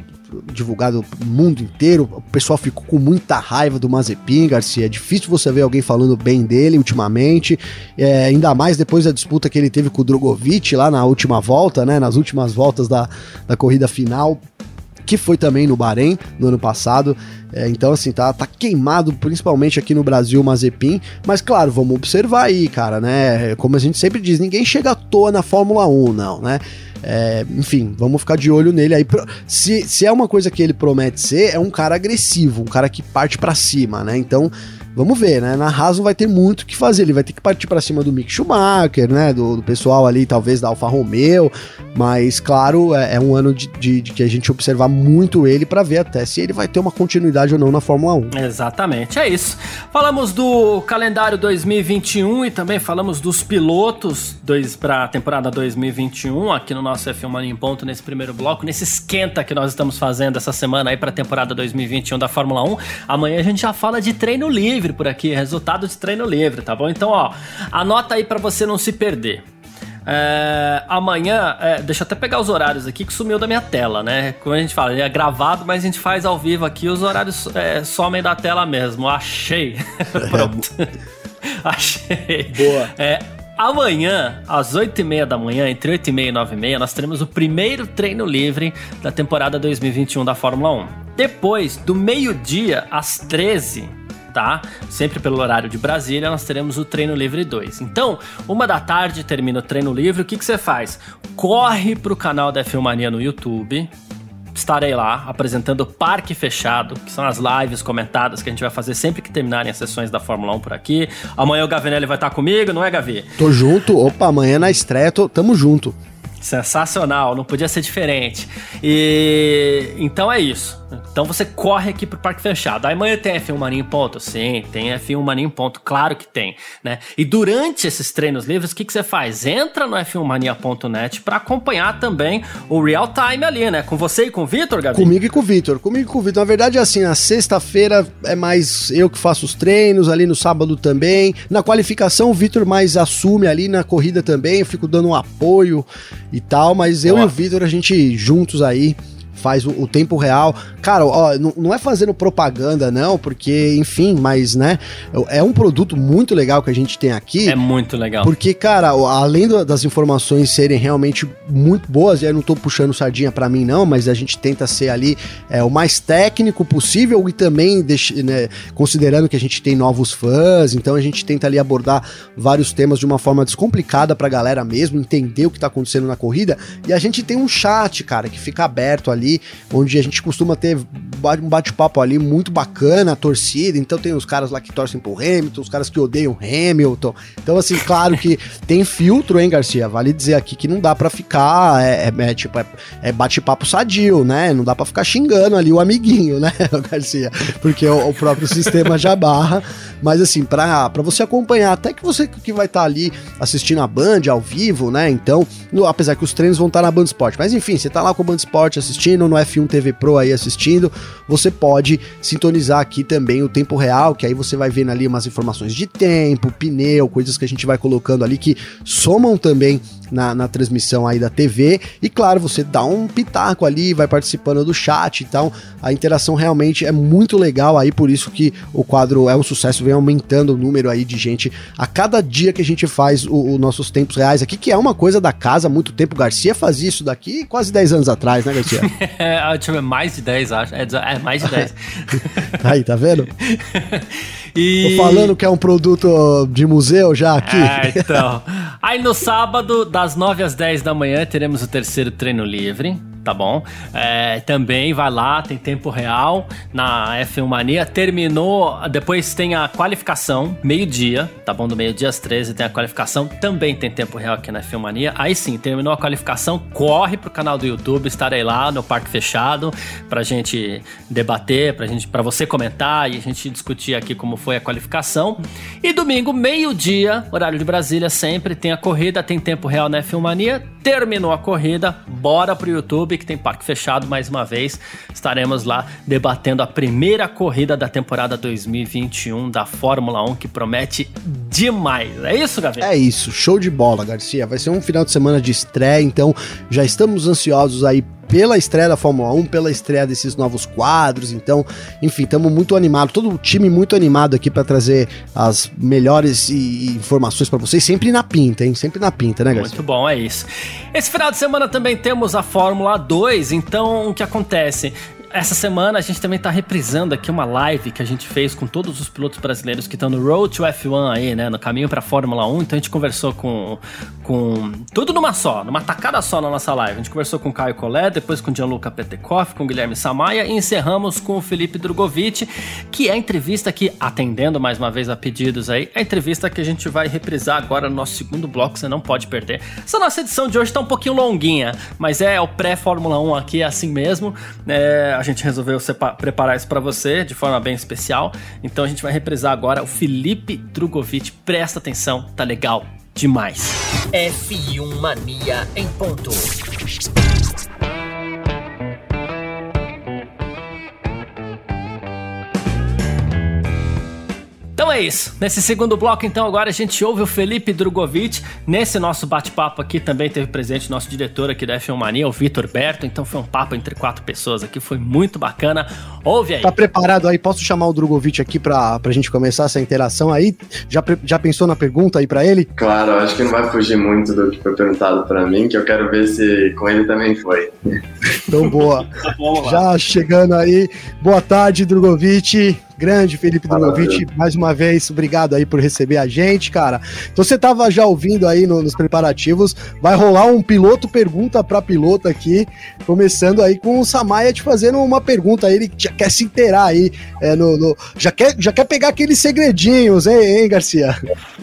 divulgado no mundo inteiro. O pessoal ficou com muita raiva do Mazepin, Garcia. É difícil você ver alguém falando bem dele ultimamente. É, ainda mais depois da disputa que ele teve com o Drogovic lá na última volta, né? Nas últimas voltas da, da corrida final que foi também no Bahrein no ano passado. É, então, assim, tá, tá queimado, principalmente aqui no Brasil, o Mazepin. Mas, claro, vamos observar aí, cara, né? Como a gente sempre diz, ninguém chega à toa na Fórmula 1, não, né? É, enfim, vamos ficar de olho nele aí. Se, se é uma coisa que ele promete ser, é um cara agressivo, um cara que parte para cima, né? Então, vamos ver, né? Na Haas vai ter muito o que fazer. Ele vai ter que partir para cima do Mick Schumacher, né? Do, do, pessoal ali, talvez da Alfa Romeo. Mas, claro, é, é um ano de, de, de, que a gente observar muito ele para ver até se ele vai ter uma continuidade ou não na Fórmula 1. Exatamente, é isso. Falamos do calendário 2021 e também falamos dos pilotos para a temporada 2021 aqui no nosso F1 Mania em Ponto nesse primeiro bloco, nesse esquenta que nós estamos fazendo essa semana aí para a temporada 2021 da Fórmula 1. Amanhã a gente já fala de treino livre livre por aqui, resultado de treino livre, tá bom? Então, ó, anota aí para você não se perder. É, amanhã, é, deixa eu até pegar os horários aqui que sumiu da minha tela, né? Como a gente fala, é gravado, mas a gente faz ao vivo aqui, os horários é, somem da tela mesmo. Achei. Pronto. Achei. Boa. É, Amanhã, às 8h30 da manhã, entre 8h30 e 9h30, nós teremos o primeiro treino livre da temporada 2021 da Fórmula 1. Depois, do meio-dia às 13 tá? Sempre pelo horário de Brasília, nós teremos o treino livre 2. Então, uma da tarde termina o treino livre, o que, que você faz? Corre pro canal da Filmania no YouTube, estarei lá apresentando o Parque Fechado, que são as lives comentadas que a gente vai fazer sempre que terminarem as sessões da Fórmula 1 por aqui. Amanhã o Gavinelli vai estar comigo, não é, Gavi? Tô junto. Opa, amanhã na estreia, tô, tamo junto. Sensacional, não podia ser diferente. E então é isso. Então você corre aqui pro Parque Fechado. Aí amanhã tem F1 Mania em ponto? Sim, tem F1 Mania em ponto, claro que tem, né? E durante esses treinos livres, o que, que você faz? Entra no f1mania.net para acompanhar também o real time ali, né? Com você e com o Vitor, Gabi? Comigo e com o Vitor, comigo e com o Vitor. Na verdade é assim, na sexta-feira é mais eu que faço os treinos, ali no sábado também. Na qualificação o Vitor mais assume ali, na corrida também, eu fico dando um apoio e tal, mas eu Boa. e o Vitor a gente juntos aí faz o, o tempo real. Cara, ó, não, não, é fazendo propaganda, não, porque, enfim, mas, né, é um produto muito legal que a gente tem aqui. É muito legal. Porque, cara, além das informações serem realmente muito boas, e aí não tô puxando sardinha para mim, não, mas a gente tenta ser ali é, o mais técnico possível e também deixe, né, considerando que a gente tem novos fãs, então a gente tenta ali abordar vários temas de uma forma descomplicada pra galera mesmo, entender o que tá acontecendo na corrida. E a gente tem um chat, cara, que fica aberto ali onde a gente costuma ter um bate-papo ali muito bacana, a torcida. Então tem os caras lá que torcem pro Hamilton, os caras que odeiam Hamilton. Então, assim, claro que tem filtro, hein, Garcia? Vale dizer aqui que não dá para ficar, é, é, é tipo, é, é bate-papo sadio, né? Não dá para ficar xingando ali o amiguinho, né, Garcia? Porque o, o próprio sistema já barra. Mas assim, para você acompanhar, até que você que vai estar tá ali assistindo a Band ao vivo, né? Então, no, apesar que os treinos vão estar tá na Band Sport. Mas enfim, você tá lá com o Band Sport assistindo, no F1 TV Pro aí assistindo, você pode sintonizar aqui também o tempo real, que aí você vai vendo ali umas informações de tempo, pneu, coisas que a gente vai colocando ali que somam também na, na transmissão aí da TV. E claro, você dá um pitaco ali, vai participando do chat, então a interação realmente é muito legal aí, por isso que o quadro é um sucesso, vem aumentando o número aí de gente a cada dia que a gente faz os nossos tempos reais aqui, que é uma coisa da casa há muito tempo. Garcia fazia isso daqui quase 10 anos atrás, né, Garcia? é, mais de 10, acho. É, é mais de 10. aí, tá vendo? E... Tô falando que é um produto de museu já aqui. É, então. Aí no sábado, das 9 às 10 da manhã, teremos o terceiro treino livre tá bom? É, também vai lá, tem tempo real na F1 Mania. Terminou, depois tem a qualificação, meio-dia, tá bom? Do meio-dia às 13 tem a qualificação, também tem tempo real aqui na F1 Mania. Aí sim, terminou a qualificação, corre pro canal do YouTube, estarei lá no Parque Fechado pra gente debater, pra, gente, pra você comentar e a gente discutir aqui como foi a qualificação. E domingo, meio-dia, horário de Brasília, sempre tem a corrida, tem tempo real na F1 Mania. Terminou a corrida, bora pro YouTube que tem parque fechado mais uma vez. Estaremos lá debatendo a primeira corrida da temporada 2021 da Fórmula 1 que promete demais. É isso, Gaveta? É isso, show de bola, Garcia. Vai ser um final de semana de estreia, então já estamos ansiosos aí pela estreia da Fórmula 1, pela estreia desses novos quadros. Então, enfim, estamos muito animados, todo o time muito animado aqui para trazer as melhores informações para vocês, sempre na pinta, hein? Sempre na pinta, né, Garcia? Muito bom, é isso. Esse final de semana também temos a Fórmula 2, então o que acontece? Essa semana a gente também tá reprisando aqui uma live que a gente fez com todos os pilotos brasileiros que estão no Road to F1 aí, né? No caminho pra Fórmula 1. Então a gente conversou com. com tudo numa só, numa tacada só na nossa live. A gente conversou com o Caio Collet, depois com o Gianluca Petekoff, com o Guilherme Samaia e encerramos com o Felipe Drogovic, que é a entrevista que, atendendo mais uma vez a pedidos aí, é a entrevista que a gente vai reprisar agora no nosso segundo bloco, você não pode perder. Essa nossa edição de hoje tá um pouquinho longuinha, mas é o pré-Fórmula 1 aqui, é assim mesmo. É, gente resolveu preparar isso para você de forma bem especial. Então a gente vai reprisar agora o Felipe Drogovic. Presta atenção, tá legal demais. F1 Mania em ponto. Então é isso. Nesse segundo bloco, então, agora a gente ouve o Felipe Drogovic. Nesse nosso bate-papo aqui também teve presente nosso diretor aqui da F1 Mania, o Vitor Berto. Então foi um papo entre quatro pessoas aqui, foi muito bacana. Ouve aí. Tá preparado aí? Posso chamar o Drogovic aqui pra, pra gente começar essa interação aí? Já, já pensou na pergunta aí pra ele? Claro, acho que não vai fugir muito do que foi perguntado pra mim, que eu quero ver se com ele também foi. Então, boa. tá já chegando aí. Boa tarde, Drogovic. Grande Felipe Drogovic, mais uma vez, obrigado aí por receber a gente, cara. Então você tava já ouvindo aí no, nos preparativos, vai rolar um piloto pergunta para piloto aqui, começando aí com o Samaia te fazendo uma pergunta, ele já quer se inteirar aí, é, no, no, já, quer, já quer pegar aqueles segredinhos, hein, hein, Garcia?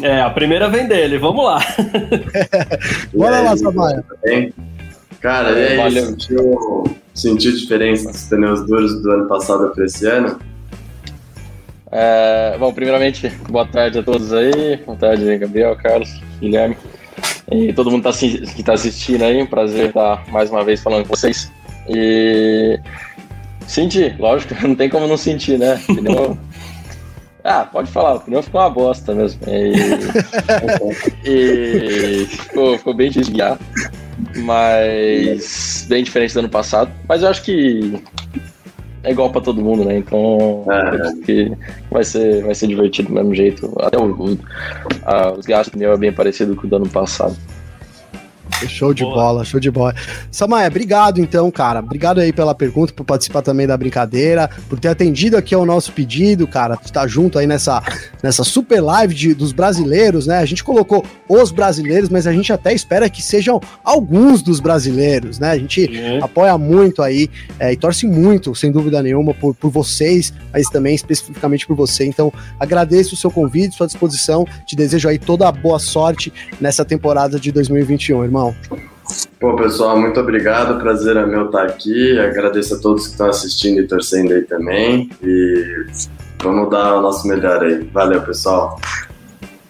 É, a primeira vem dele, vamos lá. É, bora lá, Samaia. Cara, e aí, sentiu, sentiu diferença dos pneus duros do ano passado para esse ano? É, bom, primeiramente, boa tarde a todos aí. Boa tarde, Gabriel, Carlos, Guilherme e todo mundo tá, que está assistindo aí. Um prazer estar mais uma vez falando com vocês. E senti, lógico, não tem como não sentir, né? Pneu... Ah, pode falar, o pneu ficou uma bosta mesmo. E, e ficou, ficou bem difícil de guiar, mas bem diferente do ano passado. Mas eu acho que é igual para todo mundo, né? Então é. que vai ser, vai ser divertido do mesmo jeito. Até o, o a, os gastos de pneu é bem parecido com o do ano passado. Show de Boa. bola, show de bola. Samaia, obrigado então, cara. Obrigado aí pela pergunta, por participar também da brincadeira, por ter atendido aqui ao nosso pedido, cara. Estar junto aí nessa, nessa super live de, dos brasileiros, né? A gente colocou os brasileiros, mas a gente até espera que sejam alguns dos brasileiros, né? A gente uhum. apoia muito aí é, e torce muito, sem dúvida nenhuma, por, por vocês, mas também especificamente por você. Então, agradeço o seu convite, sua disposição. Te desejo aí toda a boa sorte nessa temporada de 2021, irmão. Pô, pessoal, muito obrigado. Prazer é meu estar aqui. Agradeço a todos que estão assistindo e torcendo aí também. E vamos dar o nosso melhor aí. Valeu, pessoal.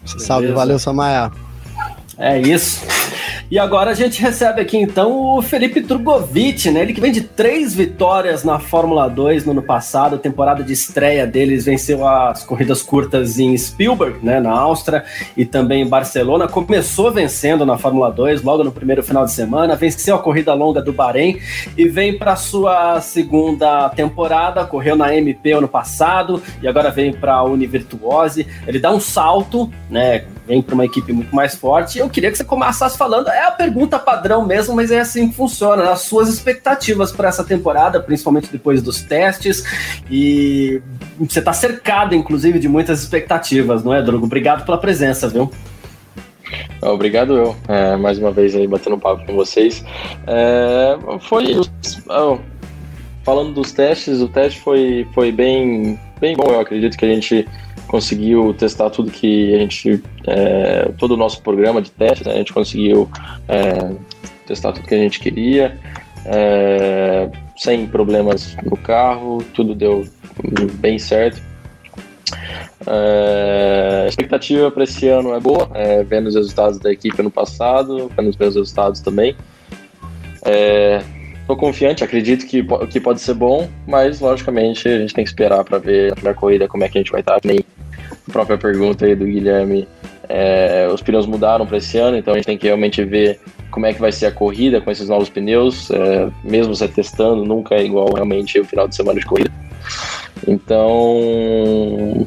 Salve, valeu, Samaya. É isso. E agora a gente recebe aqui então o Felipe Drogovic, né? Ele que vem de três vitórias na Fórmula 2 no ano passado, temporada de estreia deles, venceu as corridas curtas em Spielberg, né, na Áustria, e também em Barcelona. Começou vencendo na Fórmula 2 logo no primeiro final de semana, venceu a corrida longa do Bahrein e vem para sua segunda temporada, correu na MP ano passado e agora vem para a Univirtuose. Ele dá um salto, né? vem para uma equipe muito mais forte. Eu queria que você começasse falando, é a pergunta padrão mesmo, mas é assim que funciona. Né? As suas expectativas para essa temporada, principalmente depois dos testes, e você está cercado, inclusive, de muitas expectativas, não é, Drogo? Obrigado pela presença, viu? Obrigado eu, é, mais uma vez aí batendo um papo com vocês. É, foi oh, falando dos testes, o teste foi, foi bem, bem bom. Eu acredito que a gente conseguiu testar tudo que a gente, é, todo o nosso programa de teste, né, a gente conseguiu é, testar tudo que a gente queria, é, sem problemas no carro, tudo deu bem certo. É, a expectativa para esse ano é boa, é, vendo os resultados da equipe ano passado, vendo os meus resultados também. Estou é, confiante, acredito que, que pode ser bom, mas logicamente a gente tem que esperar para ver na primeira corrida como é que a gente vai estar. Nem própria pergunta aí do Guilherme, é, os pneus mudaram para esse ano, então a gente tem que realmente ver como é que vai ser a corrida com esses novos pneus, é, mesmo você testando, nunca é igual realmente o final de semana de corrida. Então,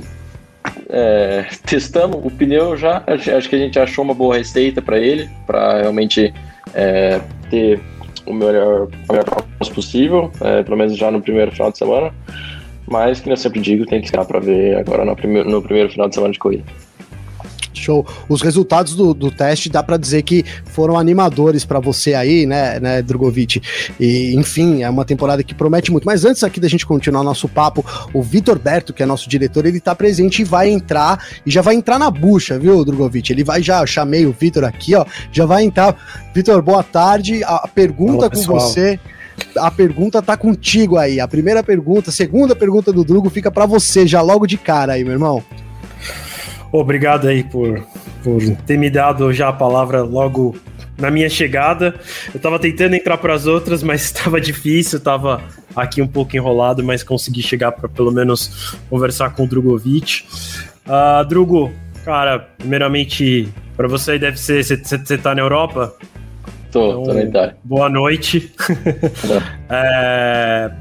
é, testando o pneu já, acho que a gente achou uma boa receita para ele, para realmente é, ter o melhor, o melhor possível, é, pelo menos já no primeiro final de semana. Mas, que eu sempre digo, tem que esperar para ver agora no primeiro, no primeiro final de semana de corrida. Show. Os resultados do, do teste dá para dizer que foram animadores para você aí, né, né, Drogovic? E, enfim, é uma temporada que promete muito. Mas antes aqui da gente continuar nosso papo, o Vitor Berto, que é nosso diretor, ele tá presente e vai entrar, e já vai entrar na bucha, viu, Drogovic? Ele vai já, chamei o Vitor aqui, ó, já vai entrar. Vitor, boa tarde. A pergunta Olá, com você a pergunta tá contigo aí. A primeira pergunta, a segunda pergunta do Drugo fica para você já logo de cara aí, meu irmão. Obrigado aí por, por ter me dado já a palavra logo na minha chegada. Eu tava tentando entrar para as outras, mas estava difícil, tava aqui um pouco enrolado, mas consegui chegar para pelo menos conversar com o Drogovic. Uh, Drugo, cara, primeiramente, para você deve ser, você tá na Europa? Tô, então, tô na Itália. Boa noite. é,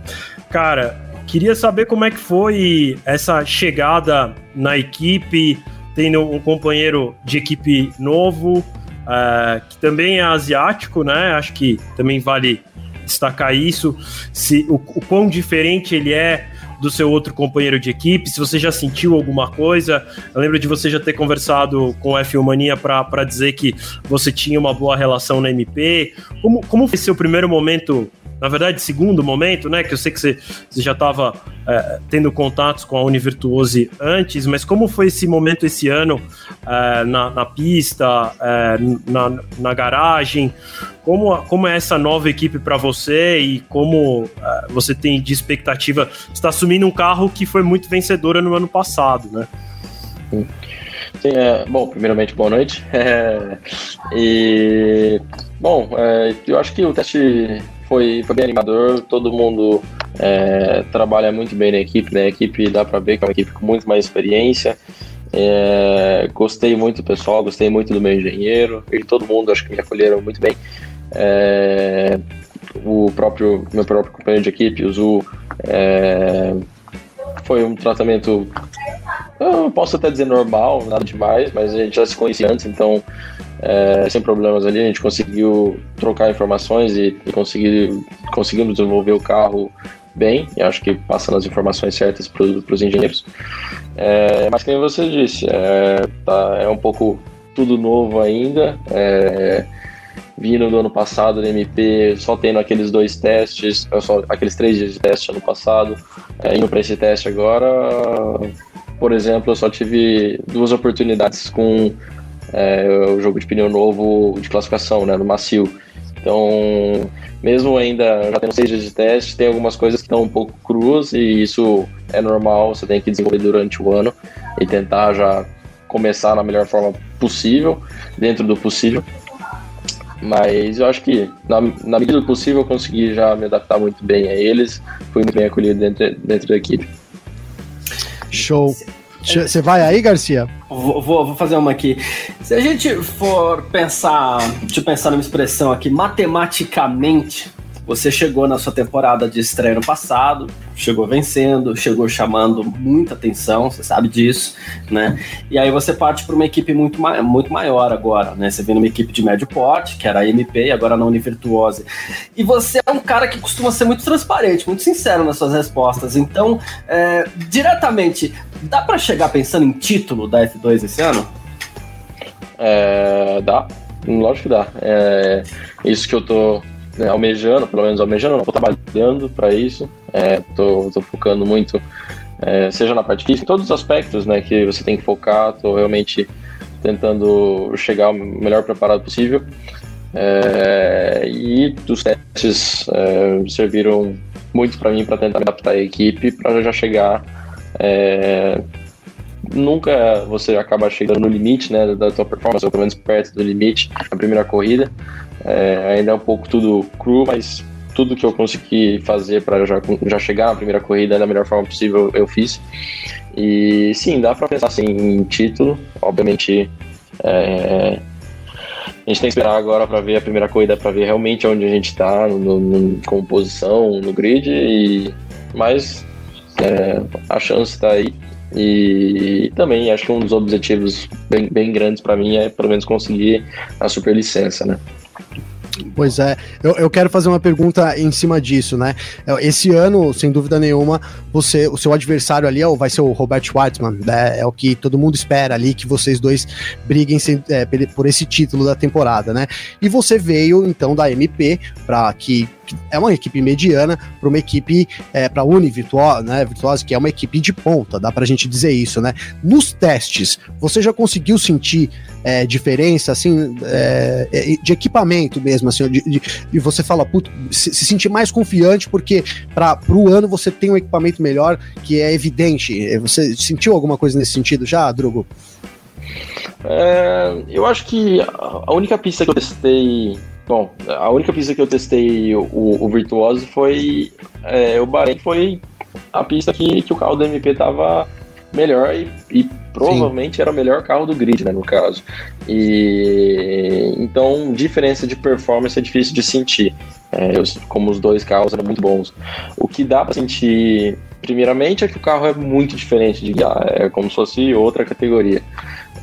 cara, queria saber como é que foi essa chegada na equipe, tendo um companheiro de equipe novo, é, que também é asiático, né? Acho que também vale destacar isso, se o, o quão diferente ele é do seu outro companheiro de equipe, se você já sentiu alguma coisa. Eu lembro de você já ter conversado com o F1 Mania para dizer que você tinha uma boa relação na MP. Como, como foi seu primeiro momento na verdade, segundo momento, né? Que eu sei que você, você já estava é, tendo contatos com a Univirtuose antes, mas como foi esse momento esse ano é, na, na, pista, é, na, na garagem? Como, como é essa nova equipe para você e como é, você tem de expectativa? Está assumindo um carro que foi muito vencedora no ano passado, né? Sim, é, bom, primeiramente, boa noite. É, e, bom, é, eu acho que o teste foi, foi bem animador, todo mundo é, trabalha muito bem na equipe, né? A equipe dá para ver que é uma equipe com muito mais experiência. É, gostei muito do pessoal, gostei muito do meu engenheiro, e todo mundo acho que me acolheram muito bem. É, o próprio meu próprio companheiro de equipe, o Zu, é, foi um tratamento, eu posso até dizer normal, nada demais, mas a gente já se conhecia antes, então é, sem problemas ali. A gente conseguiu trocar informações e, e conseguir, conseguimos desenvolver o carro bem, e acho que passando as informações certas para os engenheiros. É, mas como você disse, é, tá, é um pouco tudo novo ainda. É, vindo do ano passado do MP, só tendo aqueles dois testes, só aqueles três dias de teste ano passado, é, indo para esse teste agora, por exemplo, eu só tive duas oportunidades com é, o jogo de pneu novo de classificação, né, no macio. Então, mesmo ainda já tendo seis dias de teste, tem algumas coisas que estão um pouco cruas e isso é normal, você tem que desenvolver durante o ano e tentar já começar na melhor forma possível, dentro do possível. Mas eu acho que, na, na medida do possível, eu consegui já me adaptar muito bem a eles, fui muito bem acolhido dentro, dentro da equipe. Show. Você vai aí, Garcia? Vou, vou, vou, fazer uma aqui. Se a gente for pensar, deixa eu pensar numa expressão aqui, matematicamente, você chegou na sua temporada de estreia no passado, chegou vencendo, chegou chamando muita atenção, você sabe disso, né? E aí você parte para uma equipe muito, muito maior agora, né? Você vem numa equipe de médio porte, que era a MP, agora na Univirtuose. E você é um cara que costuma ser muito transparente, muito sincero nas suas respostas. Então, é, diretamente, dá para chegar pensando em título da F2 esse ano? É, dá, lógico que dá. É, isso que eu tô né, almejando, pelo menos almejando, não, tô trabalhando para isso, é, tô, tô focando muito, é, seja na parte física, em todos os aspectos né, que você tem que focar, tô realmente tentando chegar o melhor preparado possível. É, e os testes é, serviram muito para mim para tentar adaptar a equipe para já chegar. É, nunca você acaba chegando no limite né, da tua performance, ou pelo menos perto do limite na primeira corrida. É, ainda é um pouco tudo cru, mas tudo que eu consegui fazer para já, já chegar na primeira corrida da melhor forma possível eu fiz. E sim, dá para pensar assim, em título. Obviamente, é, a gente tem que esperar agora para ver a primeira corrida, para ver realmente onde a gente está, com posição, no grid. E, mas é, a chance está aí. E também acho que um dos objetivos bem, bem grandes para mim é pelo menos conseguir a superlicença, né? Pois é, eu, eu quero fazer uma pergunta em cima disso, né? Esse ano, sem dúvida nenhuma, você, o seu adversário ali é vai ser o Robert Weitzman, né? É o que todo mundo espera ali, que vocês dois briguem sem, é, por esse título da temporada, né? E você veio então da MP para que é uma equipe mediana para uma equipe é, para Uni Virtuosa, né, Virtuosa, que é uma equipe de ponta, dá para a gente dizer isso, né? Nos testes, você já conseguiu sentir é, diferença, assim, é, é de equipamento mesmo, assim, de, de você fala, puto, se, se, sentir mais confiante porque para o ano você tem um equipamento melhor que é evidente. É, você sentiu alguma coisa nesse sentido já, Drugo? É, eu acho que a única pista que eu testei Bom, a única pista que eu testei o, o Virtuoso foi é, o Bahrein, foi a pista que, que o carro do MP tava melhor e, e provavelmente Sim. era o melhor carro do grid, né, no caso. E então, diferença de performance é difícil de sentir. É, eu, como os dois carros eram muito bons. O que dá para sentir, primeiramente, é que o carro é muito diferente de guiar, é como se fosse outra categoria.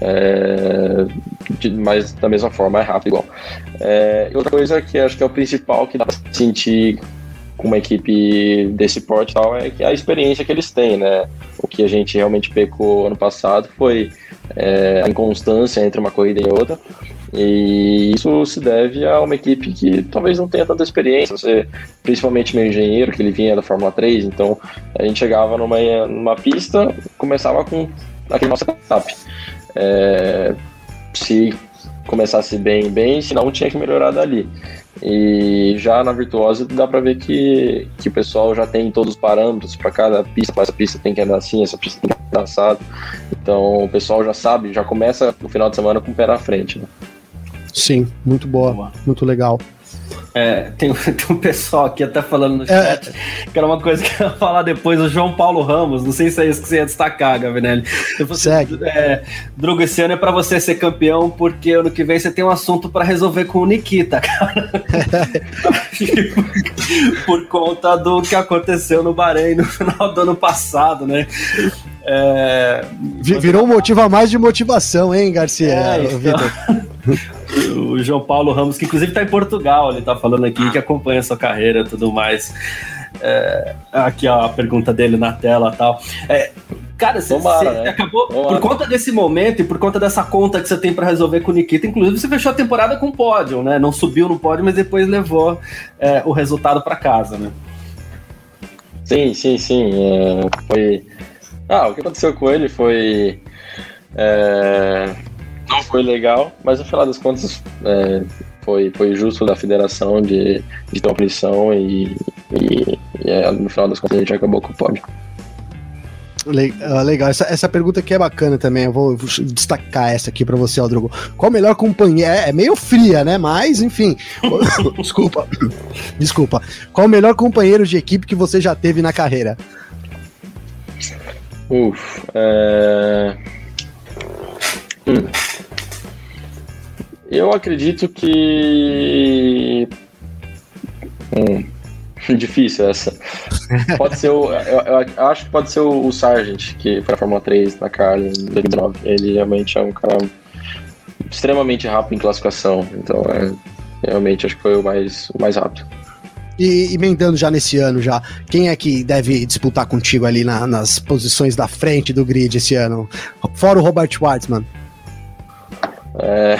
É, de, mas da mesma forma é rápido igual. É, outra coisa que acho que é o principal que dá pra sentir com uma equipe desse porte tal é que a experiência que eles têm, né? O que a gente realmente pecou ano passado foi é, a inconstância entre uma corrida e outra. E isso se deve a uma equipe que talvez não tenha tanta experiência. Você, principalmente meu engenheiro, que ele vinha da Fórmula 3, então a gente chegava numa, numa pista, começava com aquele nosso setup. É, se começasse bem, bem, se não tinha que melhorar dali. E já na Virtuosa dá para ver que, que o pessoal já tem todos os parâmetros para cada pista, essa pista tem que andar assim, essa pista tem que andar assado. Então o pessoal já sabe, já começa no final de semana com o pé na frente. Né? Sim, muito boa, boa. muito legal. É, tem, tem, um pessoal aqui até falando no é. chat é. que era uma coisa que eu ia falar depois, o João Paulo Ramos, não sei se é isso que você ia destacar, Gavinelli. Você, Segue. É, Drugo, esse ano é pra você ser campeão, porque ano que vem você tem um assunto para resolver com o Nikita, cara. Por conta do que aconteceu no Bahrein no final do ano passado, né? É, Virou um motivo a mais de motivação, hein, Garcia? É, então... O João Paulo Ramos, que inclusive está em Portugal, ele está falando aqui que acompanha a sua carreira e tudo mais. É, aqui ó, a pergunta dele na tela e tal. É, cara, você né? acabou. Tomara. Por conta desse momento e por conta dessa conta que você tem para resolver com o Nikita, inclusive você fechou a temporada com pódio, né? Não subiu no pódio, mas depois levou é, o resultado para casa, né? Sim, sim, sim. É, foi. Ah, o que aconteceu com ele foi. É, não foi legal, mas no final das contas é, foi, foi justo da federação de, de ter uma punição e, e, e é, no final das contas a gente acabou com o pódio. Ah, legal, essa, essa pergunta aqui é bacana também. Eu vou, vou destacar essa aqui para você, Aldrogo. Qual o melhor companheiro? É, é, meio fria, né? Mas, enfim. Desculpa. Desculpa. Qual o melhor companheiro de equipe que você já teve na carreira? Uf, é... hum. Eu acredito que. Hum, difícil essa. Pode ser o. Eu, eu, acho que pode ser o, o Sargent, que foi a Fórmula 3 na Carly em 2019. Ele realmente é um cara extremamente rápido em classificação. Então, é, realmente acho que foi o mais, o mais rápido. E emendando já nesse ano já, quem é que deve disputar contigo ali na, nas posições da frente do grid esse ano? Fora o Robert Schwartzman. É,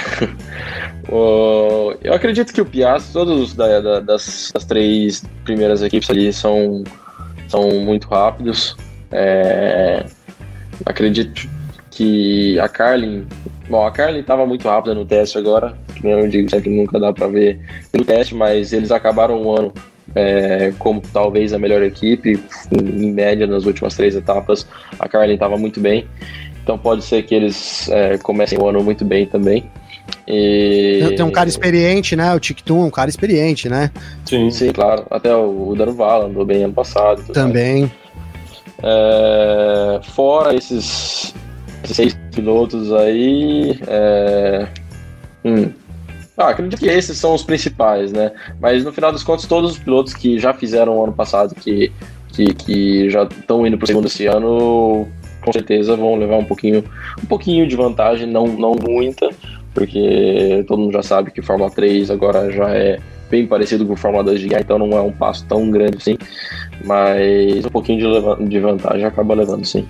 o, eu acredito que o Piastri, todos da, da, das, das, três primeiras equipes ali são, são muito rápidos. É, acredito que a Carlin. Bom, a Carlin estava muito rápida no teste agora, que eu digo que nunca dá para ver no teste, mas eles acabaram o ano é, como talvez a melhor equipe, em média nas últimas três etapas. A Carlin estava muito bem. Então pode ser que eles é, comecem o ano muito bem também. E... Tem um cara experiente, né? O Tictum, um cara experiente, né? Sim, sim, claro. Até o Daruvala andou bem ano passado. Também. É... Fora esses, esses, seis pilotos aí. É... Hum. Ah, acredito que esses são os principais, né? Mas no final dos contos, todos os pilotos que já fizeram o ano passado, que, que, que já estão indo para o segundo esse ano, com certeza vão levar um pouquinho, um pouquinho de vantagem, não, não muita, porque todo mundo já sabe que Fórmula 3 agora já é bem parecido com Fórmula 2 de guerra, então não é um passo tão grande assim, mas um pouquinho de, de vantagem acaba levando sim.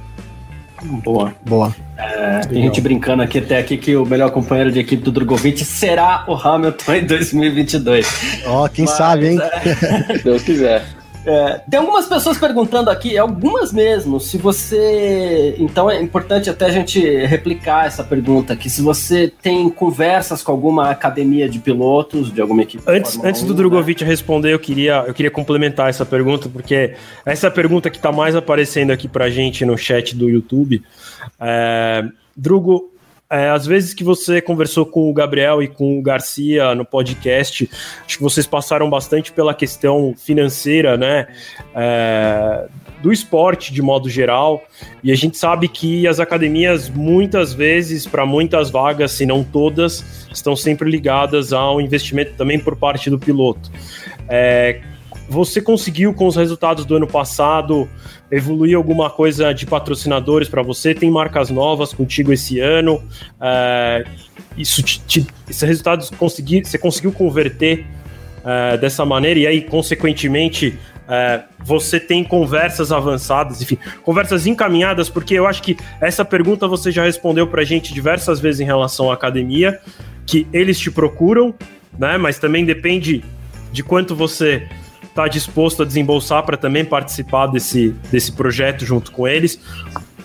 Boa. Boa. É, a gente brincando aqui até aqui que o melhor companheiro de equipe do Drogovic será o Hamilton em 2022. Ó, oh, quem Mas, sabe, hein? É... Deus quiser. É, tem algumas pessoas perguntando aqui, algumas mesmo, se você. Então é importante até a gente replicar essa pergunta aqui. Se você tem conversas com alguma academia de pilotos, de alguma equipe. Antes, antes 1, do Drogovic né? responder, eu queria, eu queria complementar essa pergunta, porque essa pergunta que está mais aparecendo aqui pra gente no chat do YouTube. É, Drugo, é, às vezes que você conversou com o Gabriel e com o Garcia no podcast, acho que vocês passaram bastante pela questão financeira, né? É, do esporte de modo geral. E a gente sabe que as academias, muitas vezes, para muitas vagas, se não todas, estão sempre ligadas ao investimento também por parte do piloto. É, você conseguiu, com os resultados do ano passado, evoluir alguma coisa de patrocinadores para você? Tem marcas novas contigo esse ano? É, isso te, te, esses resultados conseguir, você conseguiu converter é, dessa maneira e aí, consequentemente, é, você tem conversas avançadas, enfim, conversas encaminhadas, porque eu acho que essa pergunta você já respondeu para a gente diversas vezes em relação à academia, que eles te procuram, né? Mas também depende de quanto você está disposto a desembolsar para também participar desse, desse projeto junto com eles.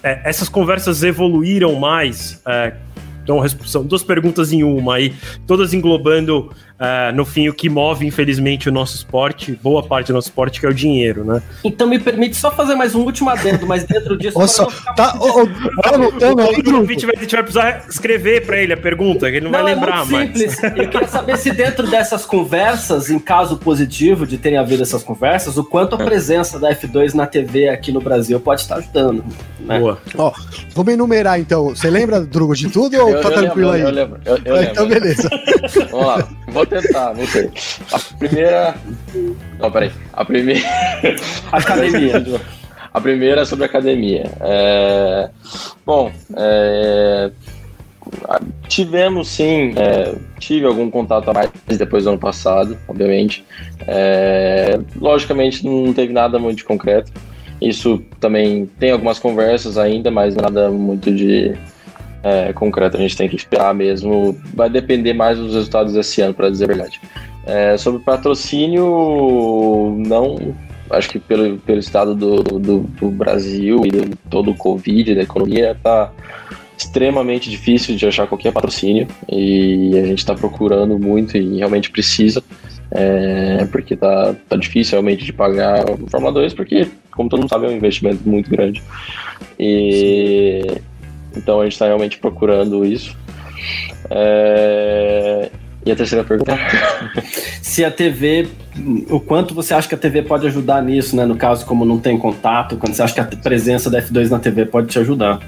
É, essas conversas evoluíram mais. É, então, são duas perguntas em uma aí, todas englobando uh, no fim, o que move, infelizmente, o nosso esporte, boa parte do nosso esporte, que é o dinheiro, né? Então me permite só fazer mais um último adendo, mas dentro disso... Nossa, tá, oh, oh, tá anotando aí, O a gente vai precisar escrever para ele a pergunta, que ele não, não vai é lembrar é mais. simples. Eu queria saber se dentro dessas conversas, em caso positivo de terem havido essas conversas, o quanto a presença da F2 na TV aqui no Brasil pode estar ajudando. Né? Boa. Ó, vamos enumerar então. Você lembra, Drugo, de tudo ou eu, tá eu tranquilo lembro, aí? Eu lembro, eu, eu então, lembro. beleza. Vamos lá. Vou tentar, não sei. A primeira. Não, peraí. A primeira. Academia. a primeira é sobre academia. É... Bom, é... tivemos sim, é, tive algum contato a mais depois do ano passado, obviamente. É, logicamente não teve nada muito concreto. Isso também tem algumas conversas ainda, mas nada muito de é, concreto. A gente tem que esperar mesmo. Vai depender mais dos resultados desse ano, para dizer a verdade. É, sobre patrocínio, não. Acho que pelo, pelo estado do, do, do Brasil e todo o Covid, da economia, está extremamente difícil de achar qualquer patrocínio e a gente está procurando muito e realmente precisa, é, porque tá, tá difícil realmente de pagar o Fórmula 2, porque, como todo mundo sabe, é um investimento muito grande. E então a gente está realmente procurando isso. É, e a terceira pergunta? Se a TV, o quanto você acha que a TV pode ajudar nisso, né? No caso, como não tem contato, quando você acha que a presença da F2 na TV pode te ajudar?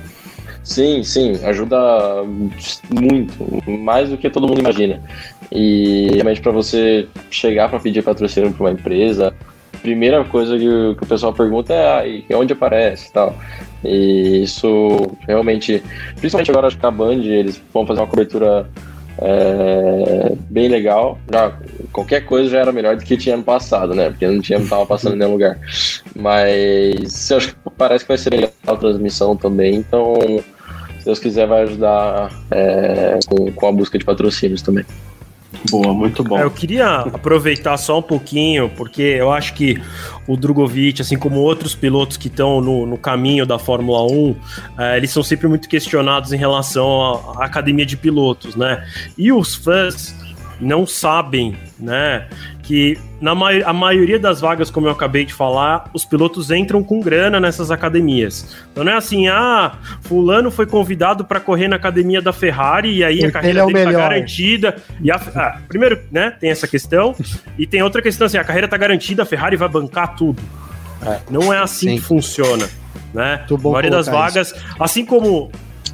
Sim, sim, ajuda muito, mais do que todo mundo imagina. E realmente para você chegar para pedir patrocínio para uma empresa, primeira coisa que o, que o pessoal pergunta é ah, onde aparece e tal. E isso realmente, principalmente agora acho que a Band, eles vão fazer uma cobertura é, bem legal. Já, qualquer coisa já era melhor do que tinha ano passado, né? Porque não tinha, não tava passando em nenhum lugar. Mas acho que parece que vai ser legal a transmissão também, então se Deus quiser, vai ajudar é, com, com a busca de patrocínios também. Boa, muito bom. É, eu queria aproveitar só um pouquinho, porque eu acho que o Drogovic, assim como outros pilotos que estão no, no, caminho da Fórmula 1, é, eles são sempre muito questionados em relação à academia de pilotos, né? E os fãs não sabem, né, que na ma a maioria das vagas, como eu acabei de falar, os pilotos entram com grana nessas academias. Então não é assim, ah, fulano foi convidado para correr na academia da Ferrari e aí Porque a carreira é dele tá garantida. E a, ah, primeiro, né, tem essa questão e tem outra questão assim, a carreira tá garantida, a Ferrari vai bancar tudo. É. Não é assim Sim. que funciona, né? A maioria das vagas, isso. assim como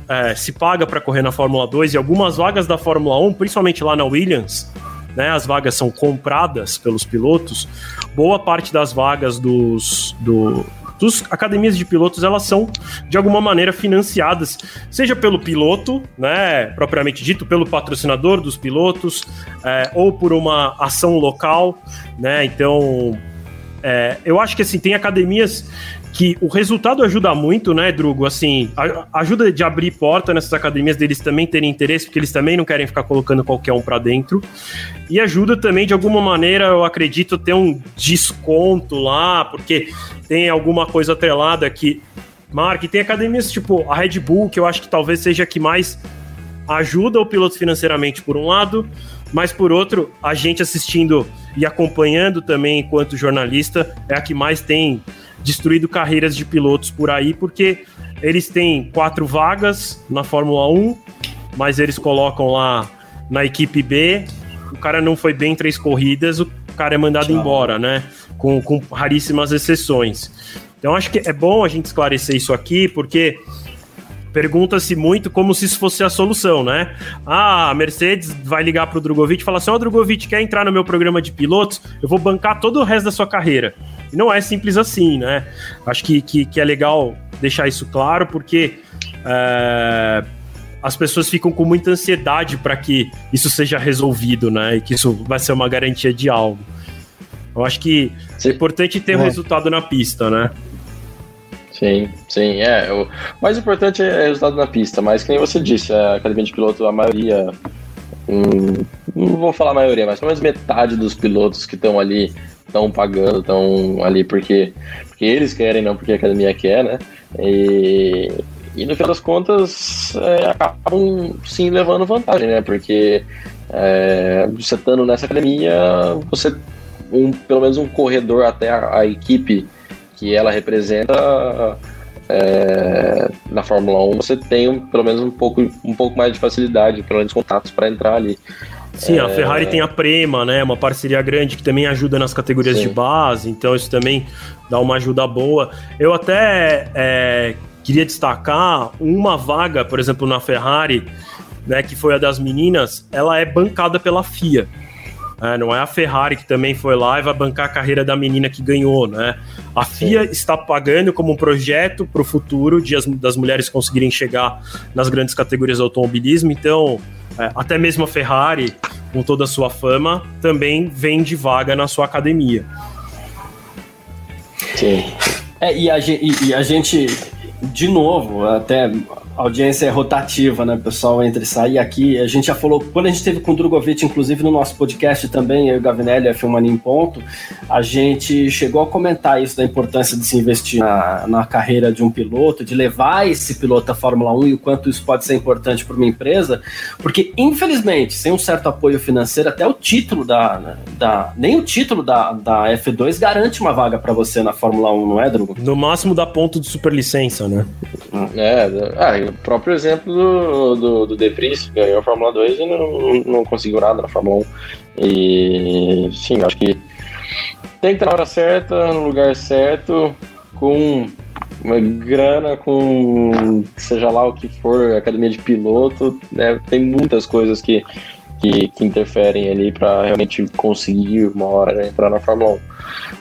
é, se paga para correr na Fórmula 2 e algumas vagas da Fórmula 1, principalmente lá na Williams, né, as vagas são compradas pelos pilotos, boa parte das vagas dos, do, dos academias de pilotos elas são de alguma maneira financiadas, seja pelo piloto, né, propriamente dito, pelo patrocinador dos pilotos, é, ou por uma ação local, né? Então, é, eu acho que assim tem academias que o resultado ajuda muito, né, Drugo? Assim, ajuda de abrir porta nessas academias deles também terem interesse, porque eles também não querem ficar colocando qualquer um para dentro. E ajuda também, de alguma maneira, eu acredito, ter um desconto lá, porque tem alguma coisa atrelada que. Mark, tem academias tipo a Red Bull, que eu acho que talvez seja a que mais ajuda o piloto financeiramente, por um lado, mas por outro, a gente assistindo e acompanhando também enquanto jornalista é a que mais tem destruído carreiras de pilotos por aí, porque eles têm quatro vagas na Fórmula 1, mas eles colocam lá na equipe B, o cara não foi bem três corridas, o cara é mandado Tchau. embora, né? Com, com raríssimas exceções. Então acho que é bom a gente esclarecer isso aqui, porque pergunta-se muito como se isso fosse a solução, né? Ah, a Mercedes vai ligar para o Drogovic e falar assim: Ó, oh, Drogovic, quer entrar no meu programa de pilotos? Eu vou bancar todo o resto da sua carreira. E não é simples assim, né? Acho que, que, que é legal deixar isso claro, porque é, as pessoas ficam com muita ansiedade para que isso seja resolvido, né? E que isso vai ser uma garantia de algo. Eu acho que Sim. é importante ter é. um resultado na pista, né? Sim, sim, é. O mais importante é o resultado na pista, mas nem você disse, a academia de piloto, a maioria. Hum, não vou falar a maioria, mas pelo menos metade dos pilotos que estão ali estão pagando, estão ali porque, porque eles querem, não porque a academia quer, né? E, e no final das contas é, acabam sim levando vantagem, né? Porque é, você estando nessa academia, você um, pelo menos um corredor até a, a equipe que ela representa é, na Fórmula 1, você tem pelo menos um pouco, um pouco mais de facilidade, pelo menos contatos para entrar ali. Sim, é... a Ferrari tem a Prema, né? Uma parceria grande que também ajuda nas categorias Sim. de base, então isso também dá uma ajuda boa. Eu até é, queria destacar uma vaga, por exemplo, na Ferrari, né, que foi a das meninas, ela é bancada pela FIA. É, não é a Ferrari que também foi lá e vai bancar a carreira da menina que ganhou, né? A FIA Sim. está pagando como um projeto para o futuro de as, das mulheres conseguirem chegar nas grandes categorias do automobilismo. Então, é, até mesmo a Ferrari, com toda a sua fama, também vende vaga na sua academia. Sim. É, e, a, e, e a gente, de novo, até a audiência é rotativa, né? O pessoal entra e sai. E aqui a gente já falou, quando a gente teve com o Drogovic, inclusive no nosso podcast também, eu e o Gavinelli, a Filmania em Ponto, a gente chegou a comentar isso da importância de se investir na, na carreira de um piloto, de levar esse piloto à Fórmula 1 e o quanto isso pode ser importante para uma empresa, porque infelizmente, sem um certo apoio financeiro, até o título da. da nem o título da, da F2 garante uma vaga para você na Fórmula 1, não é, Drogo? No máximo dá ponto de superlicença, né? É, ah, o próprio exemplo do, do, do De ganhou a Fórmula 2 e não, não conseguiu nada na Fórmula 1. E sim, acho que tem que estar na hora certa, no lugar certo, com uma grana, com seja lá o que for, academia de piloto, né? Tem muitas coisas que, que, que interferem ali para realmente conseguir uma hora entrar na Fórmula 1.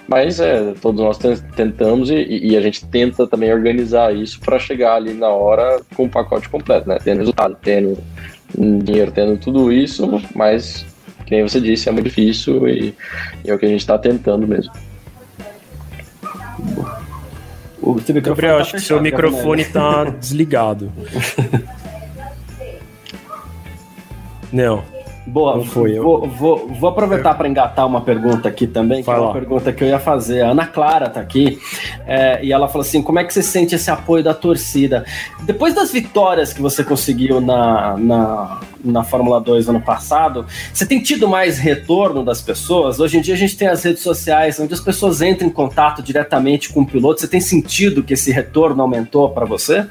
Mas é, todos nós tentamos e, e, a gente tenta também organizar isso para chegar ali na hora com o pacote completo, né? Tendo resultado, tendo dinheiro, tendo tudo isso, mas, como você disse, é muito difícil e, e é o que a gente está tentando mesmo. O Gabriel, tá acho que seu microfone está desligado. Não. Boa, Não foi eu. Vou, vou, vou aproveitar para engatar uma pergunta aqui também, que Vai é uma pergunta que eu ia fazer. A Ana Clara tá aqui é, e ela falou assim: como é que você sente esse apoio da torcida? Depois das vitórias que você conseguiu na, na, na Fórmula 2 ano passado, você tem tido mais retorno das pessoas? Hoje em dia a gente tem as redes sociais onde as pessoas entram em contato diretamente com o piloto. Você tem sentido que esse retorno aumentou para você?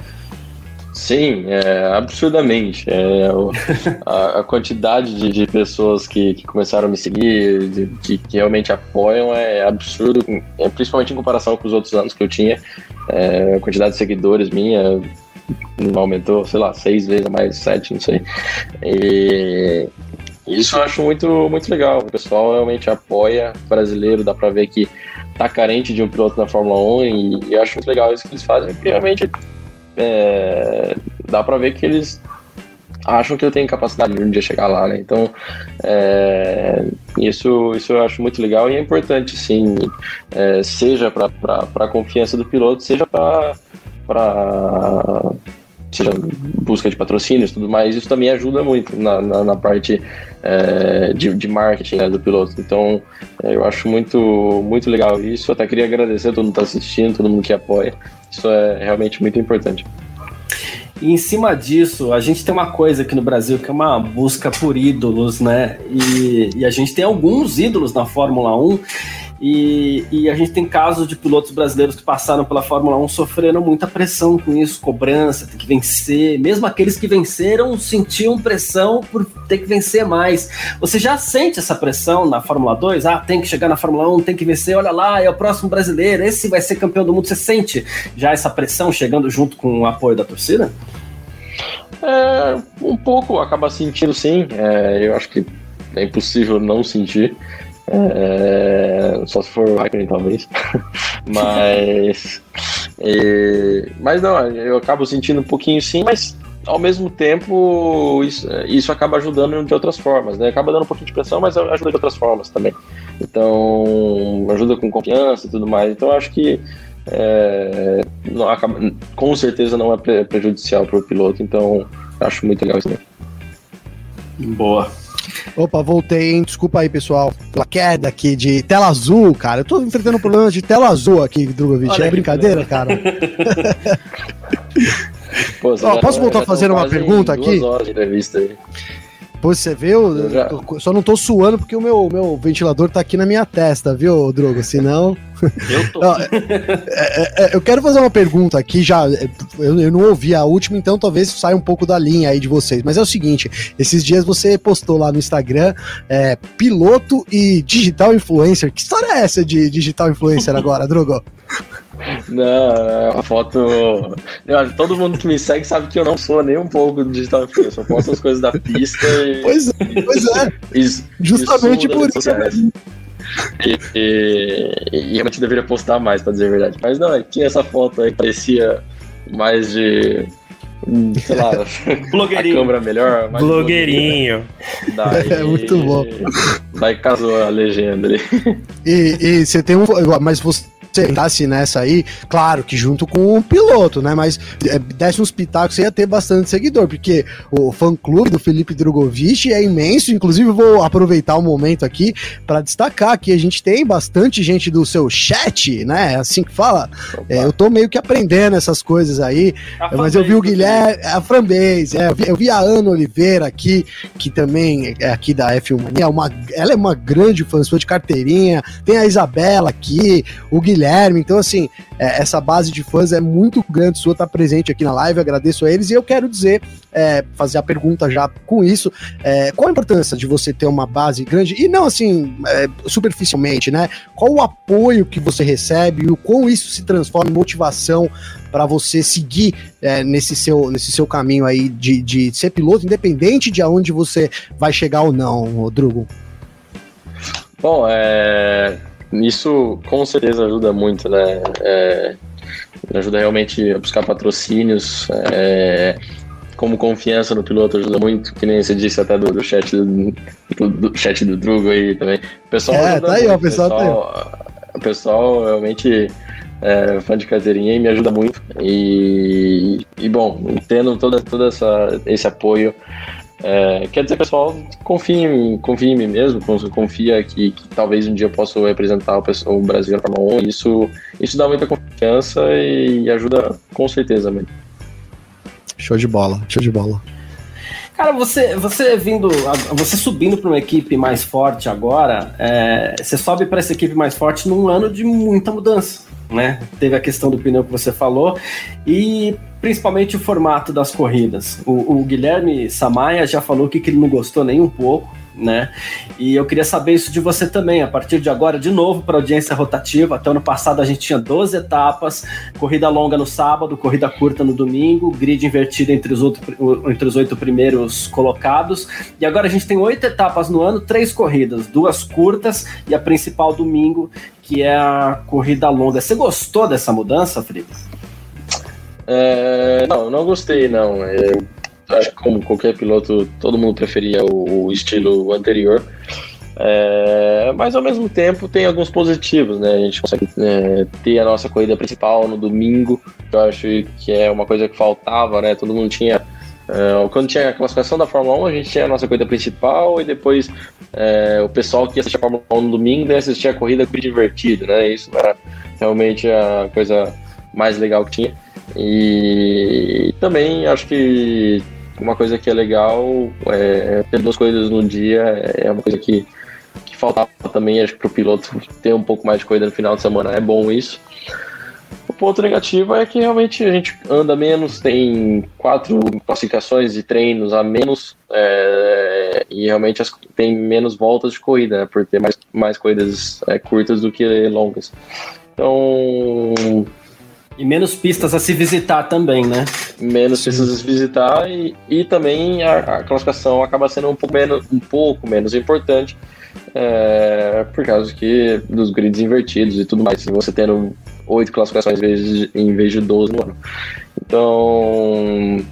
Sim, é, absurdamente. É, a, a, quantidade de, de pessoas que, que, começaram a me seguir, de, que, que, realmente apoiam, é absurdo, é, principalmente em comparação com os outros anos que eu tinha. É, a quantidade de seguidores minha aumentou, sei lá, seis vezes mais, sete, não sei. E isso eu acho muito, muito legal. O pessoal realmente apoia o brasileiro, dá pra ver que tá carente de um piloto na Fórmula 1 e, e eu acho muito legal isso que eles fazem, porque realmente é, dá para ver que eles acham que eu tenho capacidade de um dia chegar lá, né? Então, é, isso, isso eu acho muito legal e é importante, sim, é, seja para a confiança do piloto, seja para seja busca de patrocínios e tudo mais, isso também ajuda muito na, na, na parte é, de, de marketing né, do piloto. Então, é, eu acho muito, muito legal isso. Até queria agradecer a todo mundo que está assistindo, todo mundo que apoia. Isso é realmente muito importante. E em cima disso, a gente tem uma coisa aqui no Brasil que é uma busca por ídolos, né? E, e a gente tem alguns ídolos na Fórmula 1 e, e, a gente tem casos de pilotos brasileiros que passaram pela Fórmula 1 sofrendo muita pressão com isso, cobrança, tem que vencer. Mesmo aqueles que venceram sentiam pressão por ter que vencer mais. Você já sente essa pressão na Fórmula 2? Ah, tem que chegar na Fórmula 1, tem que vencer, olha lá, é o próximo brasileiro, esse vai ser campeão do mundo. Você sente já essa pressão chegando junto com o apoio da torcida? É, um pouco acaba sentindo sim. É, eu acho que é impossível não sentir. É, só se for o Raikkonen, talvez. mas. E, mas não, eu acabo sentindo um pouquinho sim, mas ao mesmo tempo isso, isso acaba ajudando de outras formas, né? Acaba dando um pouquinho de pressão, mas ajuda de outras formas também. Então, ajuda com confiança e tudo mais. Então, acho que é, não, acaba, com certeza não é prejudicial para o piloto. Então, acho muito legal isso. Boa. Opa, voltei, hein? Desculpa aí, pessoal, pela queda aqui de tela azul, cara. Eu tô enfrentando problemas de tela azul aqui, Drogovic. Olha é brincadeira, cara? Pô, Ó, posso voltar a fazer uma pergunta aqui? Pô, você viu? Eu já... Só não tô suando porque o meu, meu ventilador tá aqui na minha testa, viu, Drogo? Senão. Eu tô. é, é, é, eu quero fazer uma pergunta aqui, já. É, eu, eu, não ouvi a última, então talvez saia um pouco da linha aí de vocês. Mas é o seguinte: esses dias você postou lá no Instagram é, piloto e digital influencer. Que história é essa de digital influencer agora, Drogo? Não, a foto. Eu, todo mundo que me segue sabe que eu não sou nem um pouco digital influencer. Eu só posto as coisas da pista e. Pois é, pois é. Isso, Justamente por isso. E, e, e, realmente deveria postar mais, pra dizer a verdade. Mas não, é tinha essa foto aí que parecia mais de. hum, Sei lá, Blogueirinho. a câmera melhor. mais Blogueirinho. Daí, É muito bom. Daí casou a legenda ali. E, e você tem um. Mas você sentasse nessa aí, claro que junto com o piloto, né? Mas é, desse uns pitacos, você ia ter bastante seguidor, porque o fã-clube do Felipe Drogovic é imenso. Inclusive, vou aproveitar o momento aqui para destacar que a gente tem bastante gente do seu chat, né? É assim que fala. É, eu tô meio que aprendendo essas coisas aí. A Mas eu vi o fanbase Guilherme, a Frambase, é, eu, vi, eu vi a Ana Oliveira aqui, que também é aqui da F1 Mania, uma, ela é uma grande fã sua de carteirinha, tem a Isabela aqui, o Guilherme, então assim, é, essa base de fãs é muito grande sua, tá presente aqui na live, agradeço a eles, e eu quero dizer, é, fazer a pergunta já com isso, é, qual a importância de você ter uma base grande, e não assim, é, superficialmente, né, qual o apoio que você recebe, e o quão isso se transforma em motivação para você seguir é, nesse, seu, nesse seu caminho aí de, de ser piloto, independente de aonde você vai chegar ou não, Rodrigo. Bom, é, isso com certeza ajuda muito, né? É, ajuda realmente a buscar patrocínios. é, como confiança no piloto ajuda muito, que nem você disse até do, do chat do, do- chat do Drugo aí também. O pessoal É, tá aí, ó, o pessoal tá aí. O pessoal realmente é fã de carteirinha e me ajuda muito. E, e bom, tendo todo toda essa, esse apoio, é, quer dizer, pessoal, confia em mim, confia em mim mesmo, con- confia que, que talvez um dia eu possa representar o, pessoal- o Brasil na Fórmula 1. Isso, isso dá muita confiança e ajuda com certeza mesmo. Show de bola, show de bola. Cara, você, você vindo, você subindo para uma equipe mais forte agora, é, você sobe para essa equipe mais forte num ano de muita mudança, né? Teve a questão do pneu que você falou e principalmente o formato das corridas. O, o Guilherme Samaia já falou que, que ele não gostou nem um pouco, né? E eu queria saber isso de você também. A partir de agora, de novo, para audiência rotativa. Até ano passado a gente tinha 12 etapas, corrida longa no sábado, corrida curta no domingo, grid invertido entre os, outro, entre os oito primeiros colocados. E agora a gente tem oito etapas no ano, três corridas, duas curtas e a principal domingo, que é a corrida longa. Você gostou dessa mudança, Felipe? É, não, não gostei, não. É, acho que como qualquer piloto, todo mundo preferia o, o estilo anterior. É, mas ao mesmo tempo tem alguns positivos, né? A gente consegue é, ter a nossa corrida principal no domingo, que eu acho que é uma coisa que faltava, né? Todo mundo tinha. é, quando tinha a classificação da Fórmula 1, a gente tinha a nossa corrida principal e depois é, o pessoal que assistia a Fórmula 1 no domingo daí assistia a corrida com divertido, né? Isso era realmente a coisa mais legal que tinha. E também acho que uma coisa que é legal é ter duas coisas no dia, é uma coisa que, que faltava também, acho que para o piloto ter um pouco mais de corrida no final de semana é bom isso. O ponto negativo é que realmente a gente anda menos, tem quatro classificações de treinos a menos é, e realmente as- tem menos voltas de corrida, né, por ter mais, mais corridas é, curtas do que longas. Então, E menos pistas a se visitar também, né? menos precisas visitar e, e também a, a classificação acaba sendo um pouco menos, um pouco menos importante é, por causa que dos grids invertidos e tudo mais. Se você tendo oito classificações em vez, de, em vez de 12 no ano. Então,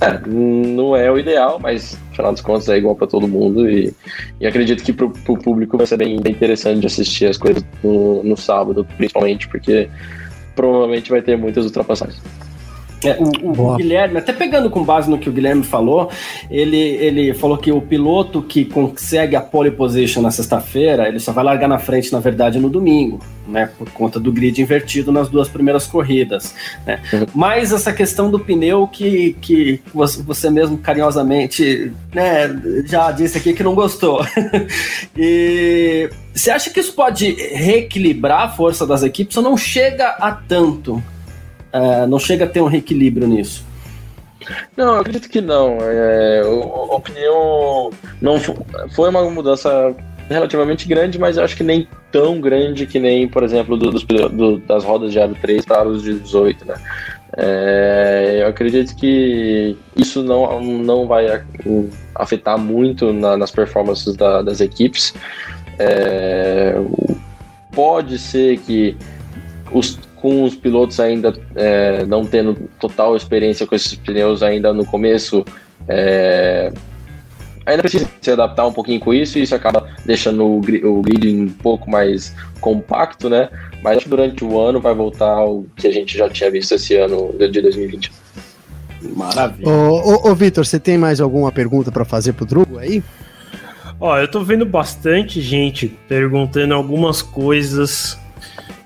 é, não é o ideal, mas afinal das contas é igual para todo mundo e, e acredito que para o público vai ser bem, bem interessante de assistir as coisas no, no sábado, principalmente porque provavelmente vai ter muitas ultrapassagens. É, o, o- o. Guilherme, até pegando com base no que o Guilherme falou, ele, ele falou que o piloto que consegue a pole position na sexta-feira, ele só vai largar na frente, na verdade, no domingo, né? Por conta do grid invertido nas duas primeiras corridas. Né? Uhum. Mas essa questão do pneu que, que você você mesmo carinhosamente né, já disse aqui que não gostou. e você acha que isso pode reequilibrar a força das equipes ou não chega a tanto? É, não chega a ter um reequilíbrio nisso. Não, eu acredito que não. É, o, o pneu não fo- foi uma mudança relativamente grande, mas eu acho que nem tão grande que nem, por exemplo, do, do, das rodas de aro 3 para os 18, né? É, eu acredito que isso não, não vai afetar muito na, nas performances da, das equipes. É, pode ser que os, com os pilotos ainda é, não tendo total experiência com esses pneus ainda no começo, é, ainda precisa se adaptar um pouquinho com isso, e isso acaba deixando o, o grid um pouco mais compacto, né? Mas acho que durante o ano vai voltar ao que a gente já tinha visto esse ano de 2020. Maravilha. Ô, ô, ô Vitor, você tem mais alguma pergunta para fazer pro Drugo aí? Ó, eu tô vendo bastante gente perguntando algumas coisas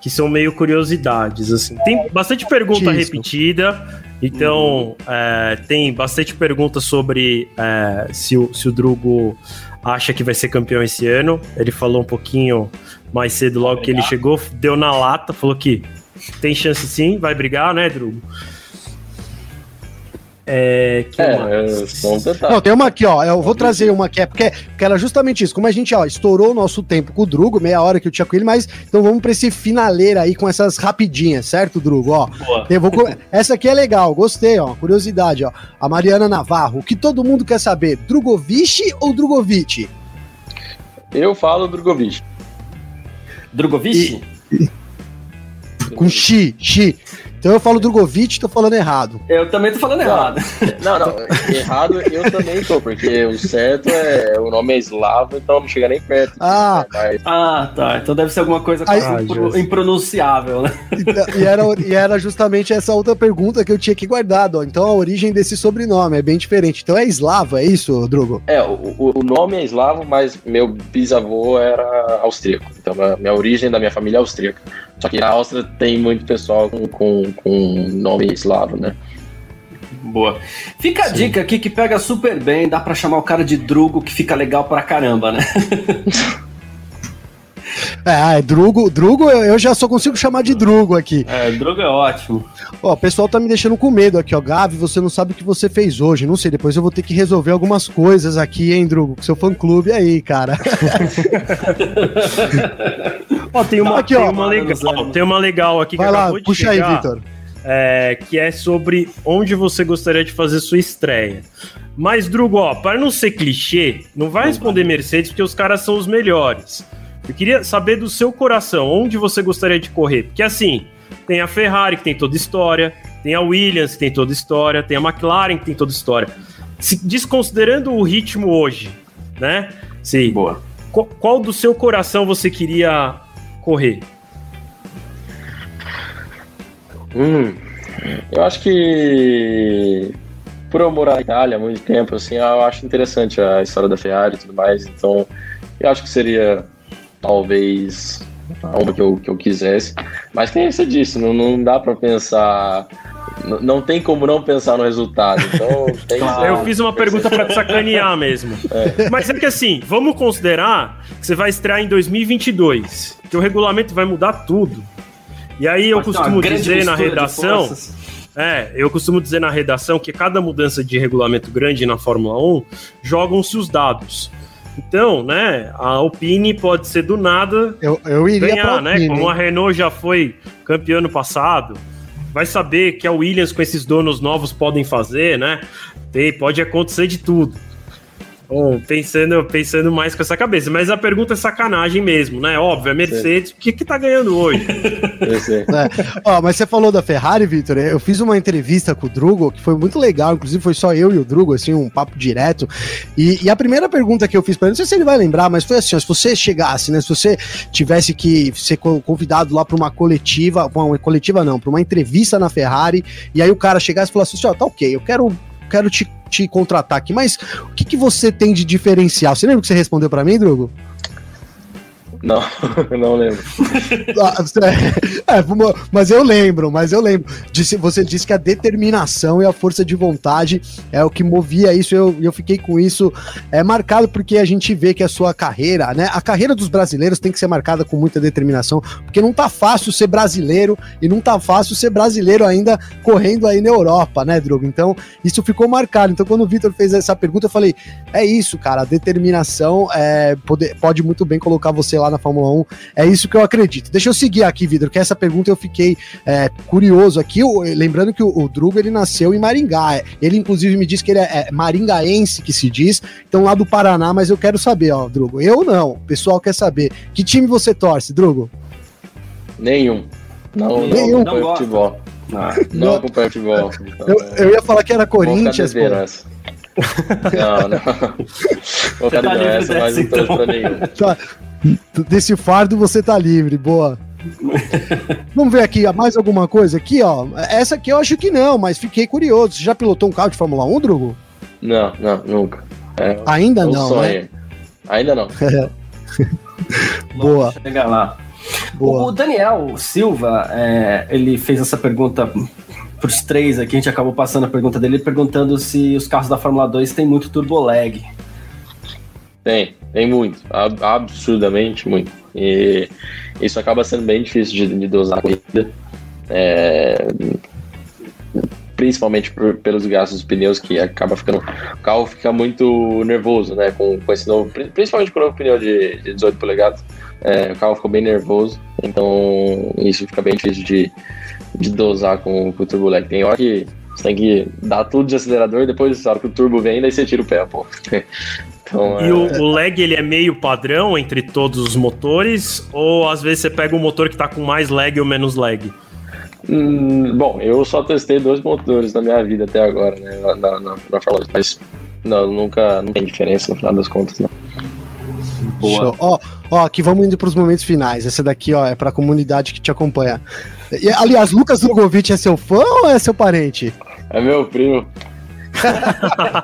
que são meio curiosidades, assim. Tem bastante pergunta repetida, então uhum. é, tem bastante pergunta sobre é, se, o, se o Drugo acha que vai ser campeão esse ano. Ele falou um pouquinho mais cedo, logo que ele chegou, deu na lata, falou que tem chance sim, vai brigar, né, Drugo? É, que é, é Não, tem uma aqui, ó. Eu vou trazer uma aqui, é porque, porque era justamente isso. Como a gente, ó, estourou o nosso tempo com o Drugo, meia hora que eu tinha com ele, mas então vamos pra esse finaleira aí com essas rapidinhas, certo, Drugo? Ó, eu vou, essa aqui é legal, gostei, ó. Curiosidade, ó. A Mariana Navarro, o que todo mundo quer saber, Drugovic ou Drugovic? Eu falo Drugovic. Drogovic? E... Com Xi, Xi. Então eu falo Drogovic, tô falando errado. Eu também tô falando não, errado. Não, não, errado eu também tô, porque o certo é. O nome é eslavo, então não chega nem perto. Ah, né, mas... ah tá. Então deve ser alguma coisa Aí, impro, impronunciável, né? E era, e era justamente essa outra pergunta que eu tinha aqui guardado. Ó. Então a origem desse sobrenome é bem diferente. Então é eslavo, é isso, Drogo? É, o, o nome é eslavo, mas meu bisavô era austríaco. Então a minha origem da minha família é austríaca. Só que na Áustria tem muito pessoal com, com, com nome eslavo, né? Boa. Fica a Sim. dica aqui que pega super bem, dá para chamar o cara de Drugo, que fica legal pra caramba, né? É, é, Drugo, Drugo eu já só consigo chamar de Drugo aqui. É, Drugo é ótimo. Ó, o pessoal tá me deixando com medo aqui, ó. Gavi, você não sabe o que você fez hoje. Não sei, depois eu vou ter que resolver algumas coisas aqui, hein, Drugo, com seu fã clube aí, cara. ó, tem uma, aqui, tem, ó, uma legal, tem uma legal aqui Vai que lá, puxa chegar, aí, Vitor. É, que é sobre onde você gostaria de fazer sua estreia. Mas, Drugo, ó, para não ser clichê, não vai responder Mercedes porque os caras são os melhores. Eu queria saber do seu coração, onde você gostaria de correr? Porque assim, tem a Ferrari que tem toda história, tem a Williams que tem toda história, tem a McLaren que tem toda história. Se, desconsiderando o ritmo hoje, né? Sim. Boa. Qual, qual do seu coração você queria correr? Hum, eu acho que por eu morar na Itália há muito tempo, assim, eu acho interessante a história da Ferrari e tudo mais, então eu acho que seria talvez a que eu, que eu quisesse. Mas tem você disse, não, não dá para pensar. Não, tem como não pensar no resultado. Então, tem Eu fiz uma pergunta para te sacanear mesmo. É. Mas é que assim, vamos considerar que você vai estrear em 2022, que o regulamento vai mudar tudo. E aí eu costumo dizer na redação. É, eu costumo dizer na redação que cada mudança de regulamento grande na Fórmula 1 jogam-se os dados. Então, né, a Alpine pode ser do nada eu, eu iria ganhar, né? Como a Renault já foi campeã no passado. Vai saber que a Williams com esses donos novos podem fazer, né? Tem, pode acontecer de tudo. Bom, pensando, pensando mais com essa cabeça. Mas a pergunta é sacanagem mesmo, né? Óbvio, é Mercedes, o que que tá ganhando hoje? é. Ó, mas você falou da Ferrari, Vitor. Eu fiz uma entrevista com o Drugo, que foi muito legal. Inclusive, foi só eu e o Drugo, assim, um papo direto. E, e a primeira pergunta que eu fiz para ele, não sei se ele vai lembrar, mas foi assim: ó, se você chegasse, né? Se você tivesse que ser convidado lá para uma coletiva, uma coletiva não, para uma entrevista na Ferrari, e aí o cara chegasse e falasse assim: ó, tá ok, eu quero quero te, te contratar aqui, mas o que, que você tem de diferencial? Você lembra que você respondeu para mim, Drugo? Não, não lembro. Ah, é, mas eu lembro, mas eu lembro. Você disse que a determinação e a força de vontade é o que movia isso. Eu, eu fiquei com isso é marcado porque a gente vê que a sua carreira, né? A carreira dos brasileiros tem que ser marcada com muita determinação, porque não tá fácil ser brasileiro e não tá fácil ser brasileiro ainda correndo aí na Europa, né, Drogo? Então, isso ficou marcado. Então, quando o Vitor fez essa pergunta, eu falei: é isso, cara, a determinação é, pode, pode muito bem colocar você lá na Fórmula 1. É isso que eu acredito. Deixa eu seguir aqui, Vitor, que essa pergunta eu fiquei é, curioso aqui. Eu, lembrando que o, o Drugo ele nasceu em Maringá. Ele, inclusive, me disse que ele é, é maringaense, que se diz, então lá do Paraná, mas eu quero saber, ó, Drugo. Eu não, o pessoal quer saber. Que time você torce, Drugo? Nenhum. Não, Nenhum. não, não futebol. Ah, não, não acompanho futebol. Então, eu, eu, ia falar que era Corinthians, pô. Não, não. Vou ficar tá essa, mas não torço então. pra nenhum. Tá. Desse fardo você tá livre, boa. Vamos ver aqui, mais alguma coisa aqui, ó. Essa aqui eu acho que não, mas fiquei curioso. Você já pilotou um carro de Fórmula 1, Drugo? Não, não, nunca. É, Ainda é um não, sonho. né? Ainda não. Boa. Chega lá. Boa. O Daniel Silva, é, ele fez essa pergunta para os três aqui, a gente acabou passando a pergunta dele perguntando se os carros da Fórmula 2 têm muito turbo lag. Tem, tem muito, absurdamente muito. E isso acaba sendo bem difícil de, de dosar a corrida. É, principalmente por, pelos gastos dos pneus, que acaba ficando. O carro fica muito nervoso, né? Com, com esse novo. Principalmente com o novo pneu de, de 18 polegadas. É, o carro ficou bem nervoso, então isso fica bem difícil de, de dosar com, com o turbo. Tem hora que você tem que dar tudo de acelerador e depois, sabe, que o turbo vem, daí você tira o pé, pô. Então, e é... o, o, lag ele é meio padrão entre todos os motores? Ou às vezes você pega um motor que tá com mais lag ou menos lag? Hum, bom, eu só testei dois motores na minha vida até agora, né? Na, na, na, na mas não, nunca não tem diferença no final das contas, não. Boa. Ó, ó, aqui vamos indo para os momentos finais. Essa daqui, ó, é para a comunidade que te acompanha. E, aliás, Lucas Drogovic é seu fã ou é seu parente? É meu primo.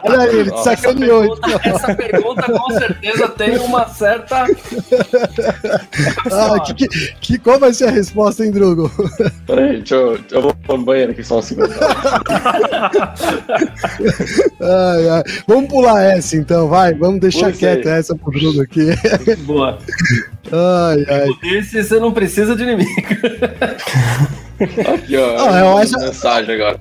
Olha aí, ele te sacaneou. Essa pergunta, essa pergunta com certeza tem uma certa. ah, que, que, que, qual vai ser a resposta, hein, Drugo? Peraí, deixa eu, eu vou no banheiro aqui só um segundo. ai, ai. Vamos pular essa então, vai. Vamos deixar quieta essa pro Drugo aqui. Boa. Ai, ai. Esse você não precisa de inimigo. Aqui, ó. Ah, eu acho... Mensagem agora.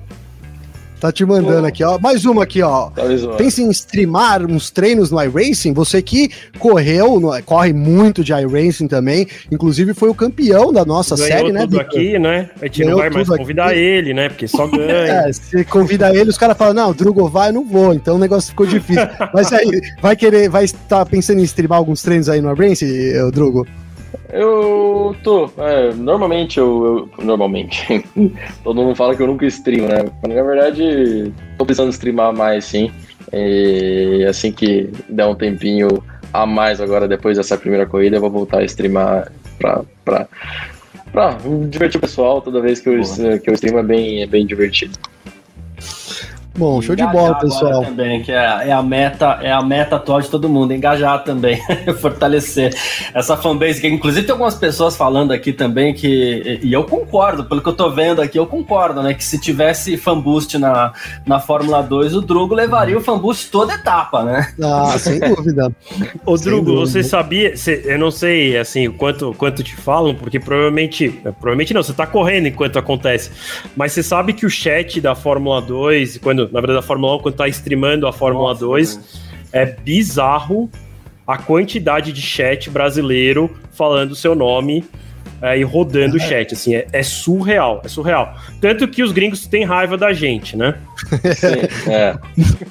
Tá te mandando aqui, ó. Mais uma aqui, ó. Tá Pensa em streamar uns treinos no iRacing. Você que correu, no, corre muito de iRacing também. Inclusive foi o campeão da nossa Ganhou série, né? tudo aqui, né? A gente Ganhou não vai mais convidar aqui. ele, né? Porque só ganha. É, se convida ele, os caras falam, não, Drugo vai, não vou. Então o negócio ficou difícil. Mas aí, vai querer, vai estar pensando em streamar alguns treinos aí no iRacing, Drugo? Eu tô. É, normalmente eu, eu, Normalmente. Todo mundo fala que eu nunca streamo, né? Mas na verdade, tô precisando streamar mais sim. E assim que der um tempinho a mais agora, depois dessa primeira corrida, eu vou voltar a streamar pra. pra pra divertir o pessoal toda vez que eu, que eu streamo é bem, é bem divertido. Bom, show de bola, pessoal. Também, que é, é, a meta, é a meta atual de todo mundo, engajar também, fortalecer essa fanbase. Que, inclusive tem algumas pessoas falando aqui também que, e eu concordo, pelo que eu tô vendo aqui, eu concordo, né? Que se tivesse fanboost na, na Fórmula 2, o Drugo levaria o fanboost toda etapa, né? Ah, sem dúvida. Ô, Drugo, você sabia, você, eu não sei, assim, quanto, quanto te falam, porque provavelmente, provavelmente não, você tá correndo enquanto acontece, mas você sabe que o chat da Fórmula 2, quando na verdade, a Fórmula 1, quando tá streamando a Fórmula Nossa, 2, é bizarro a quantidade de chat brasileiro falando o seu nome é, e rodando o chat, assim, é, é, surreal, é surreal. Tanto que os gringos têm raiva da gente, né? Sim, é.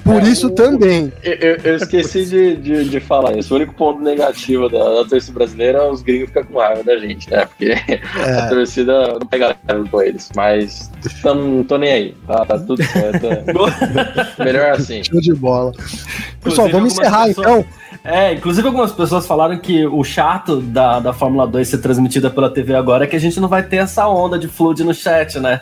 Por isso também. Eu, eu esqueci de, de, de, falar isso. O único ponto negativo da, da, torcida brasileira é os gringos ficam com raiva da gente, né? Porque é. a torcida não pega raiva com eles. Mas não tô nem aí, tá, tá tudo certo. Melhor assim. Show de bola. Pessoal, vamos encerrar pessoas... então. É, inclusive algumas pessoas falaram que o chato da, da Fórmula 2 ser transmitida pela TV agora é que a gente não vai ter essa onda de flood no chat, né?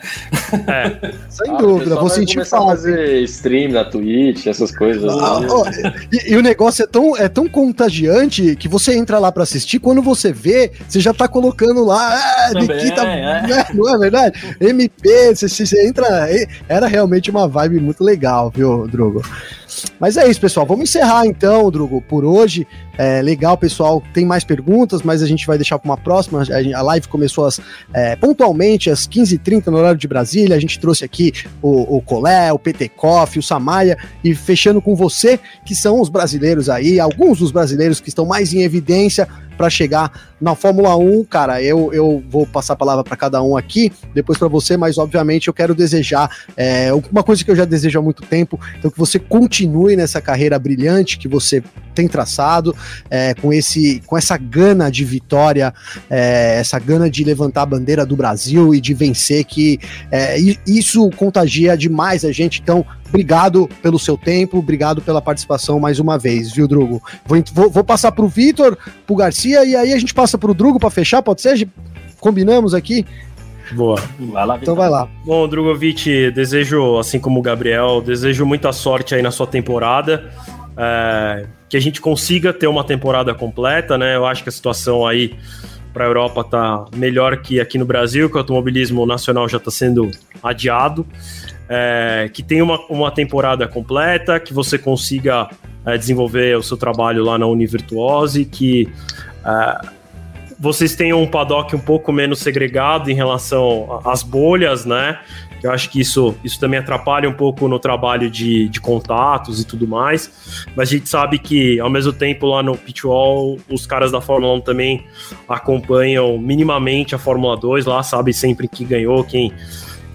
É. Sem Ah, dúvida, vou sentir falta. fazer stream na Twitch, essas coisas. Ah, assim. ó, e, e o negócio é tão, é tão contagiante que você entra lá pra assistir, quando você vê, você já tá colocando lá, ah, Também, Nikita, é. né? não é verdade? MP, você, você- entra, e- era realmente uma vibe muito legal, viu, Drogo? Mas é isso, pessoal, vamos encerrar então, Drogo, por hoje. É legal, pessoal, tem mais perguntas, mas a gente vai deixar para uma próxima. A, live começou às, é, pontualmente às 15h30 no horário de Brasília, a gente trouxe aqui o, o Colé, o PT Coffee, o Samaia, e fechando com você, que são os brasileiros aí, alguns dos brasileiros que estão mais em evidência para chegar na Fórmula 1. Cara, eu, eu vou passar a palavra para cada um aqui, depois para você, mas obviamente eu quero desejar é, uma coisa que eu já desejo há muito tempo, então que você continue nessa carreira brilhante que você tem traçado, é, com, esse, com essa gana de vitória, é, essa gana de levantar a bandeira do Brasil e de vencer, que é, isso contagia demais a gente. Então, obrigado pelo seu tempo, obrigado pela participação mais uma vez, viu, Drugo? Vou, vou, vou passar pro Vitor, pro Garcia, e aí a gente passa pro Drugo para fechar, pode ser? Combinamos aqui? Boa. Vai lá, Então vai lá. Bom, Drogovic, desejo, assim como o Gabriel, desejo muita sorte aí na sua temporada. é, que a gente consiga ter uma temporada completa, né? Eu acho que a situação aí para a Europa tá melhor que aqui no Brasil, que o automobilismo nacional já está sendo adiado. É, que tenha uma, uma temporada completa, que você consiga é, desenvolver o seu trabalho lá na Univirtuose, que é, vocês tenham um paddock um pouco menos segregado em relação às bolhas, né? Eu acho que isso, isso também atrapalha um pouco no trabalho de, de contatos e tudo mais. Mas a gente sabe que, ao mesmo tempo, lá no Pitwall, os caras da Fórmula 1 também acompanham minimamente a Fórmula 2 lá, sabe sempre quem ganhou, quem,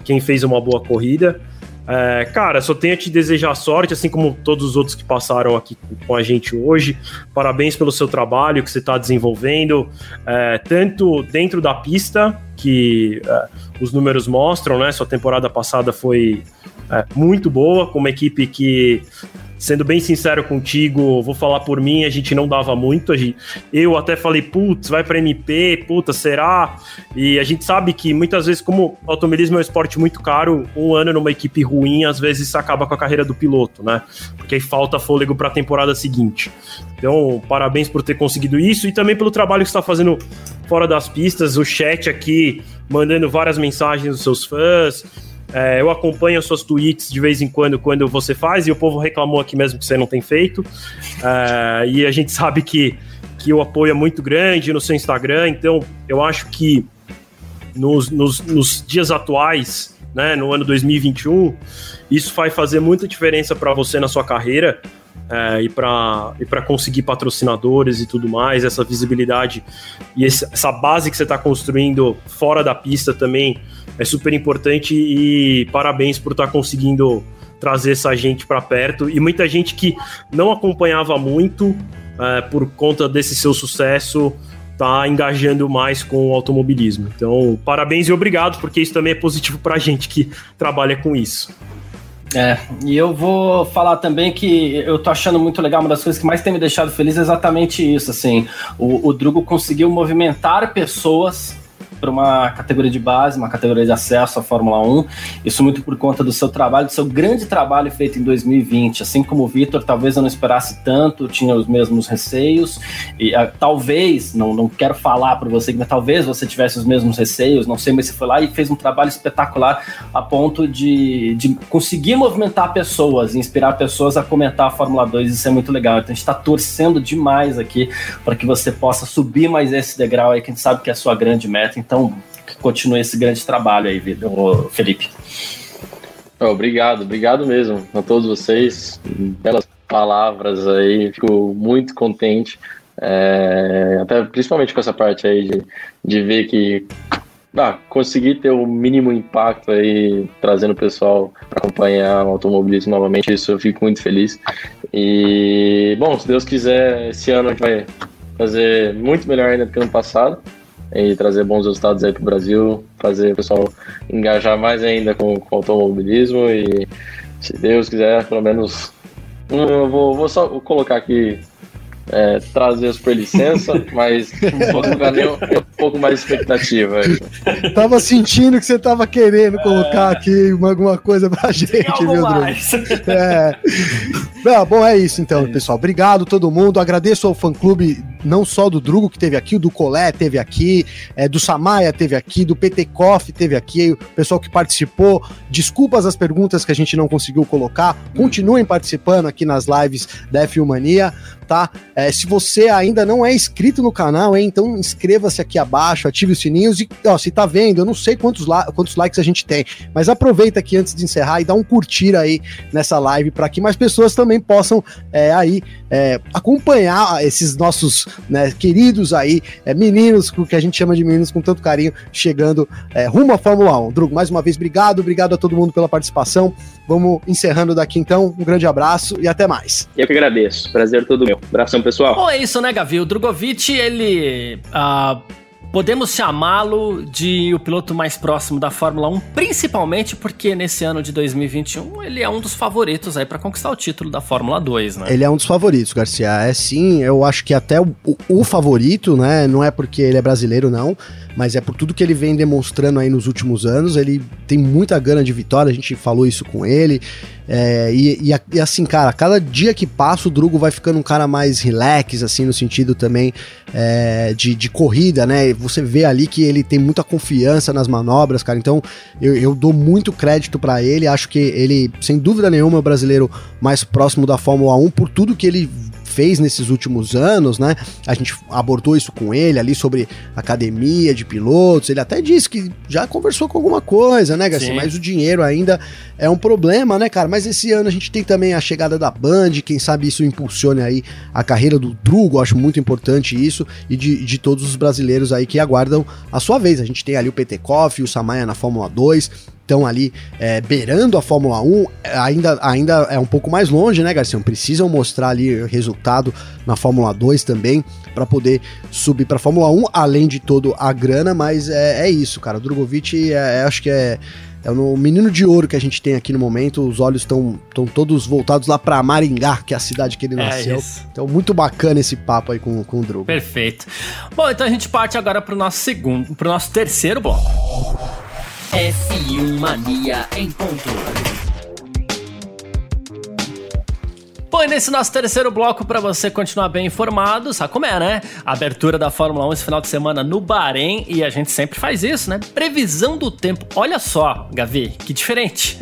quem fez uma boa corrida. É, cara, só tenho a te desejar sorte, assim como todos os outros que passaram aqui com a gente hoje. Parabéns pelo seu trabalho que você está desenvolvendo, é, tanto dentro da pista, que é, os números mostram, né? Sua temporada passada foi é, muito boa, com uma equipe que sendo bem sincero contigo, vou falar por mim, a gente não dava muito. Gente, eu até falei, putz, vai para MP, puta, será? E a gente sabe que muitas vezes, como automobilismo é um esporte muito caro, um ano numa equipe ruim, às vezes isso acaba com a carreira do piloto, né? Porque aí falta fôlego para a temporada seguinte. Então, parabéns por ter conseguido isso e também pelo trabalho que está fazendo fora das pistas, o chat aqui mandando várias mensagens dos seus fãs. É, eu acompanho as suas tweets de vez em quando, quando você faz, e o povo reclamou aqui mesmo que você não tem feito. É, e a gente sabe que, que o apoio é muito grande no seu Instagram, então eu acho que nos, nos, nos dias atuais, né, no ano 2021, isso vai fazer muita diferença para você na sua carreira. É, e para e conseguir patrocinadores e tudo mais, essa visibilidade e essa base que você está construindo fora da pista também é super importante e parabéns por estar tá conseguindo trazer essa gente para perto e muita gente que não acompanhava muito é, por conta desse seu sucesso tá engajando mais com o automobilismo. Então, parabéns e obrigado, porque isso também é positivo para a gente que trabalha com isso. É, e eu vou falar também que eu tô achando muito legal, uma das coisas que mais tem me deixado feliz é exatamente isso, assim, o, o Drugo conseguiu movimentar pessoas para uma categoria de base, uma categoria de acesso à Fórmula 1. Isso muito por conta do seu trabalho, do seu grande trabalho feito em 2020. Assim como o Vitor, talvez eu não esperasse tanto, tinha os mesmos receios. E uh, talvez, não, não quero falar para você, mas talvez você tivesse os mesmos receios, não sei, mas você foi lá e fez um trabalho espetacular a ponto de, de conseguir movimentar pessoas, inspirar pessoas a comentar a Fórmula 2. Isso é muito legal. Então a gente está torcendo demais aqui para que você possa subir mais esse degrau aí, que a gente sabe que é a sua grande meta. Então, continue esse grande trabalho aí, Felipe. Obrigado, obrigado mesmo a todos vocês. Belas palavras aí, fico muito contente. É, até principalmente com essa parte aí de, de ver que ah, consegui ter o mínimo impacto aí, trazendo o pessoal para acompanhar o automobilismo novamente, isso eu fico muito feliz. E, bom, se Deus quiser, esse ano a gente vai fazer muito melhor ainda do que ano passado e trazer bons resultados aí para o Brasil, fazer o pessoal engajar mais ainda com, com o automobilismo e, se Deus quiser, pelo menos. Eu vou, vou só colocar aqui é, trazer a superlicença, mas colocar nem um, um pouco mais de expectativa. Tava sentindo que você tava querendo colocar aqui alguma coisa pra gente, viu, Drugo? É. Não, bom, é isso então, pessoal. Obrigado todo mundo. Agradeço ao fã-clube, não só do Drugo que teve aqui, o do Colé teve aqui, é, do Samaya teve aqui, do PT Coffee teve aqui, o pessoal que participou. Desculpas as perguntas que a gente não conseguiu colocar. Continuem participando aqui nas lives da F Mania tá? É, se você ainda não é inscrito no canal, hein, então inscreva-se aqui abaixo, ative os sininhos e, ó, se tá vendo, eu não sei quantos, quantos likes a gente tem, mas aproveita aqui antes de encerrar e dá um curtir aí nessa live para que mais pessoas também possam é, aí é, acompanhar esses nossos né, queridos aí, é, meninos, que a gente chama de meninos com tanto carinho, chegando é, rumo à Fórmula 1. Drugo, mais uma vez, obrigado, obrigado a todo mundo pela participação. Vamos encerrando daqui então. Um grande abraço e até mais. Eu que agradeço. Prazer todo meu. Abração, pessoal. Bom, é isso, né, Gavi? O Drogovic, ele. Uh Podemos chamá-lo de o piloto mais próximo da Fórmula 1, principalmente porque nesse ano de 2021 ele é um dos favoritos aí para conquistar o título da Fórmula 2, né? Ele é um dos favoritos, Garcia. É sim, eu acho que até o, o, favorito, né? Não é porque ele é brasileiro, não, mas é por tudo que ele vem demonstrando aí nos últimos anos. Ele tem muita gana de vitória, a gente falou isso com ele. É, e, e, e, assim, cara, cada dia que passa o Drugo vai ficando um cara mais relax, assim, no sentido também é, de, de corrida, né? Você vê ali que ele tem muita confiança nas manobras, cara. Então eu, eu dou muito crédito para ele. Acho que ele, sem dúvida nenhuma, é o brasileiro mais próximo da Fórmula 1 por tudo que ele fez nesses últimos anos, né? A gente abordou isso com ele ali sobre academia de pilotos. Ele até disse que já conversou com alguma coisa, né, Garcia? Mas o dinheiro ainda é um problema, né, cara? Mas esse ano a gente tem também a chegada da Band, quem sabe isso impulsione aí a carreira do Drugo, acho muito importante isso, e de, de todos os brasileiros aí que aguardam a sua vez. A gente tem ali o PT Koff, o Samaya na Fórmula 2, estão ali é, beirando a Fórmula 1, ainda, ainda é um pouco mais longe, né, Garcia? Precisam mostrar ali resultado na Fórmula 2 também para poder subir para a Fórmula 1, além de todo a grana, mas é, é isso, cara. O Drogovic, é, é, acho que é, é o menino de ouro que a gente tem aqui no momento. Os olhos estão todos voltados lá para Maringá, que é a cidade que ele é nasceu. É então, muito bacana esse papo aí com, com o Drogo. Perfeito. Bom, então a gente parte agora para o nosso segundo, para o nosso terceiro bloco. F1 Mania em ponto. Bom, e nesse nosso terceiro bloco, para você continuar bem informado, sabe como é, né? Abertura da Fórmula 1 esse final de semana no Bahrein e a gente sempre faz isso, né? Previsão do tempo. Olha só, Gavi, que diferente.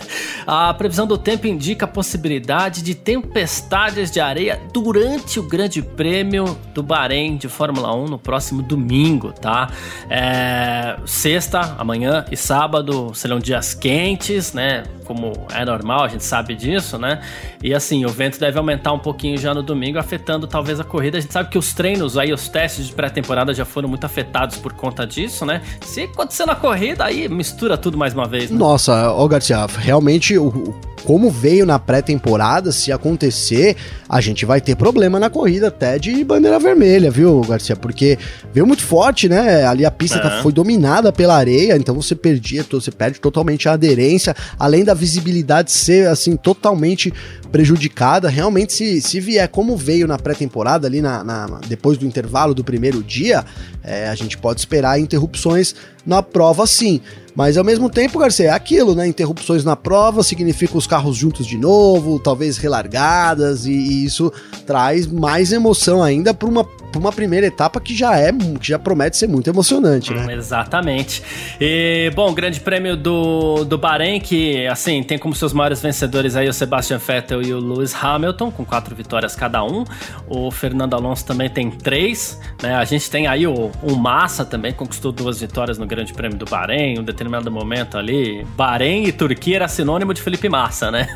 a previsão do tempo indica a possibilidade de tempestades de areia durante o Grande Prêmio do Bahrein de Fórmula 1 no próximo domingo, tá? É, sexta, amanhã e sábado serão dias quentes, né? Como é normal, a gente sabe disso, né? E assim, o vento deve aumentar um pouquinho já no domingo, afetando talvez a corrida. A gente sabe que os treinos aí, os testes de pré-temporada já foram muito afetados por conta disso, né? Se acontecer na corrida, aí mistura tudo mais uma vez. Né? Nossa, ô Garcia, realmente o, como veio na pré-temporada, se acontecer, a gente vai ter problema na corrida até de bandeira vermelha, viu, Garcia? Porque veio muito forte, né? Ali a pista tá, foi dominada pela areia, então você perdia, você perde totalmente a aderência, além da visibilidade ser assim totalmente prejudicada. Realmente, se, se vier como veio na pré-temporada, ali na, na, depois do intervalo do primeiro dia, é, a gente pode esperar interrupções na prova sim. Mas ao mesmo tempo, Garcia, é aquilo, né? Interrupções na prova significa os carros juntos de novo, talvez relargadas, e, e isso traz mais emoção ainda para uma uma primeira etapa que já é, que já promete ser muito emocionante, né? Hum, exatamente. E, bom, grande prêmio do, do Bahrein, que, assim, tem como seus maiores vencedores aí o Sebastian Vettel e o Lewis Hamilton, com quatro vitórias cada um. O Fernando Alonso também tem três, né? A gente tem aí o, o Massa também, conquistou duas vitórias no grande prêmio do Bahrein, em um determinado momento ali. Bahrein e Turquia era sinônimo de Felipe Massa, né?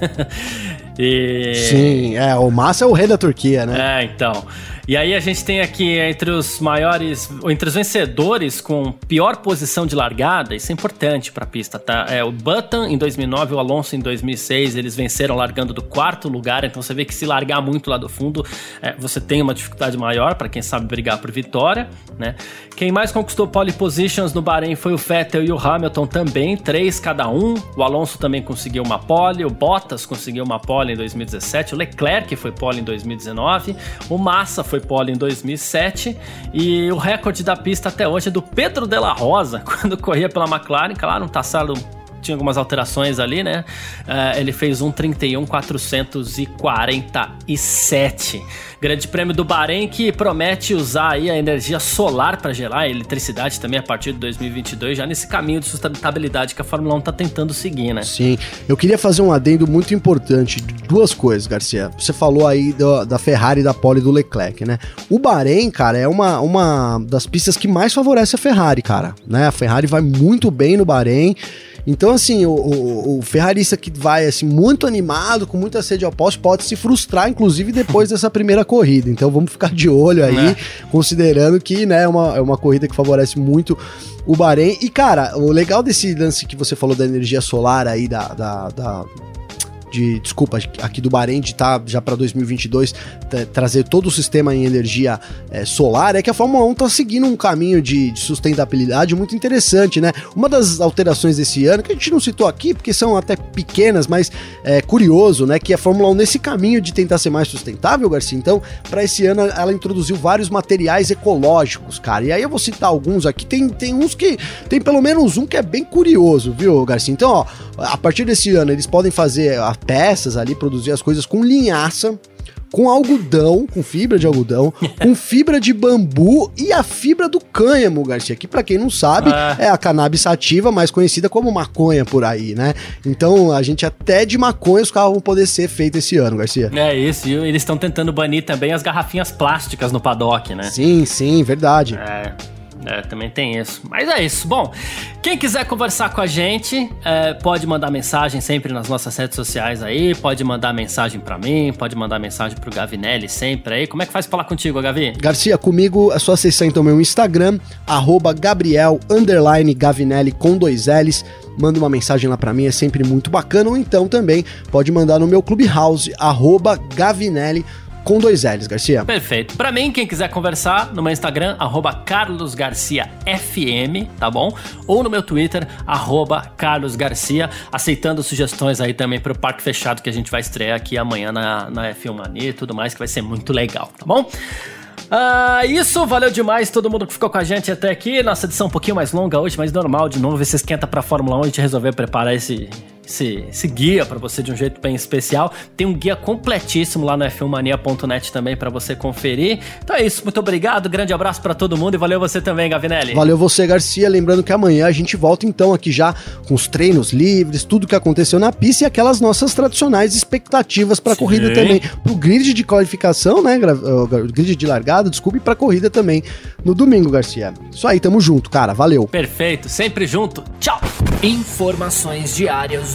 e... Sim, é, o Massa é o rei da Turquia, né? É, então... E aí a gente tem aqui entre os maiores, entre os vencedores com pior posição de largada, isso é importante para a pista, tá? É o Button em 2009, o Alonso em 2006, eles venceram largando do quarto lugar, então você vê que se largar muito lá do fundo, é, você tem uma dificuldade maior para quem sabe brigar por vitória, né? Quem mais conquistou pole positions no Bahrein foi o Vettel e o Hamilton também, três cada um. O Alonso também conseguiu uma pole, o Bottas conseguiu uma pole em 2017, o Leclerc foi pole em 2019, o Massa foi pole em 2007 e o recorde da pista até hoje é do Pedro de la Rosa, quando corria pela McLaren, claro, um traçado tinha algumas alterações ali, né? Uh, ele fez um 31 447. Grande Prêmio do Bahrein que promete usar aí a energia solar para gerar eletricidade também a partir de 2022, já nesse caminho de sustentabilidade que a Fórmula 1 tá tentando seguir, né? Sim. Eu queria fazer um adendo muito importante, duas coisas, Garcia. Você falou aí do, da Ferrari da pole do Leclerc, né? O Bahrein, cara, é uma, uma das pistas que mais favorece a Ferrari, cara, né? A Ferrari vai muito bem no Bahrein. Então, assim, o, o, o, ferrarista que vai assim muito animado, com muita sede ao poste, pode se frustrar, inclusive, depois dessa primeira corrida. Então vamos ficar de olho aí, é. considerando que né, é, uma, é uma corrida que favorece muito o Bahrein. E, cara, o legal desse lance que você falou da energia solar aí, da, da, da de desculpa, aqui do Bahrein de tá já para 2022 trazer todo o sistema em energia é, solar, é que a Fórmula 1 está seguindo um caminho de, de, sustentabilidade muito interessante, né? Uma das alterações desse ano, que a gente não citou aqui, porque são até pequenas, mas é curioso, né? Que a Fórmula 1 nesse caminho de tentar ser mais sustentável, Garcia, então, para esse ano ela introduziu vários materiais ecológicos, cara. E aí eu vou citar alguns aqui, tem, tem uns que. Tem pelo menos um que é bem curioso, viu, Garcia? Então, ó, a partir desse ano eles podem fazer a peças ali, produzir as coisas com linhaça, com algodão, com fibra de algodão, com fibra de bambu e a fibra do cânhamo, Garcia, que para quem não sabe ah. é a cannabis sativa, mais conhecida como maconha por aí, né? Então a gente até de maconha os carros vão poder ser feitos esse ano, Garcia. É isso, e eles estão tentando banir também as garrafinhas plásticas no paddock, né? Sim, sim, verdade. É. É, também tem isso. Mas é isso. Bom, quem quiser conversar com a gente, é, pode mandar mensagem sempre nas nossas redes sociais aí. Pode mandar mensagem para mim, pode mandar mensagem pro Gavinelli sempre aí. Como é que faz pra falar contigo, Gavi? Garcia, comigo é só acessar então meu Instagram, arroba Gabriel Gavinelli com dois L's manda uma mensagem lá para mim, é sempre muito bacana. Ou então também pode mandar no meu Clubhouse, arroba Gavinelli com dois L's, Garcia. Perfeito. Para mim, quem quiser conversar, no meu Instagram, carlosgarciafm, tá bom? Ou no meu Twitter, carlosgarcia, aceitando sugestões aí também pro Parque Fechado que a gente vai estrear aqui amanhã na, na F1 Mania e tudo mais, que vai ser muito legal, tá bom? Ah, isso, valeu demais todo mundo que ficou com a gente até aqui. Nossa edição um pouquinho mais longa hoje, mas normal de novo. Você esquenta pra Fórmula 1 e a gente resolveu preparar esse, esse, esse guia para você de um jeito bem especial. Tem um guia completíssimo lá no f1mania.net também para você conferir. Então é isso, muito obrigado, grande abraço para todo mundo e valeu você também, Gavinelli. Valeu você, Garcia. Lembrando que amanhã a gente volta então aqui já com os treinos livres, tudo que aconteceu na pista e aquelas nossas tradicionais expectativas para a corrida também, pro grid de qualificação, né, grid de largada, desculpe, para corrida também no domingo, Garcia. Isso aí, tamo junto, cara. Valeu. Perfeito, sempre junto. Tchau. Informações diárias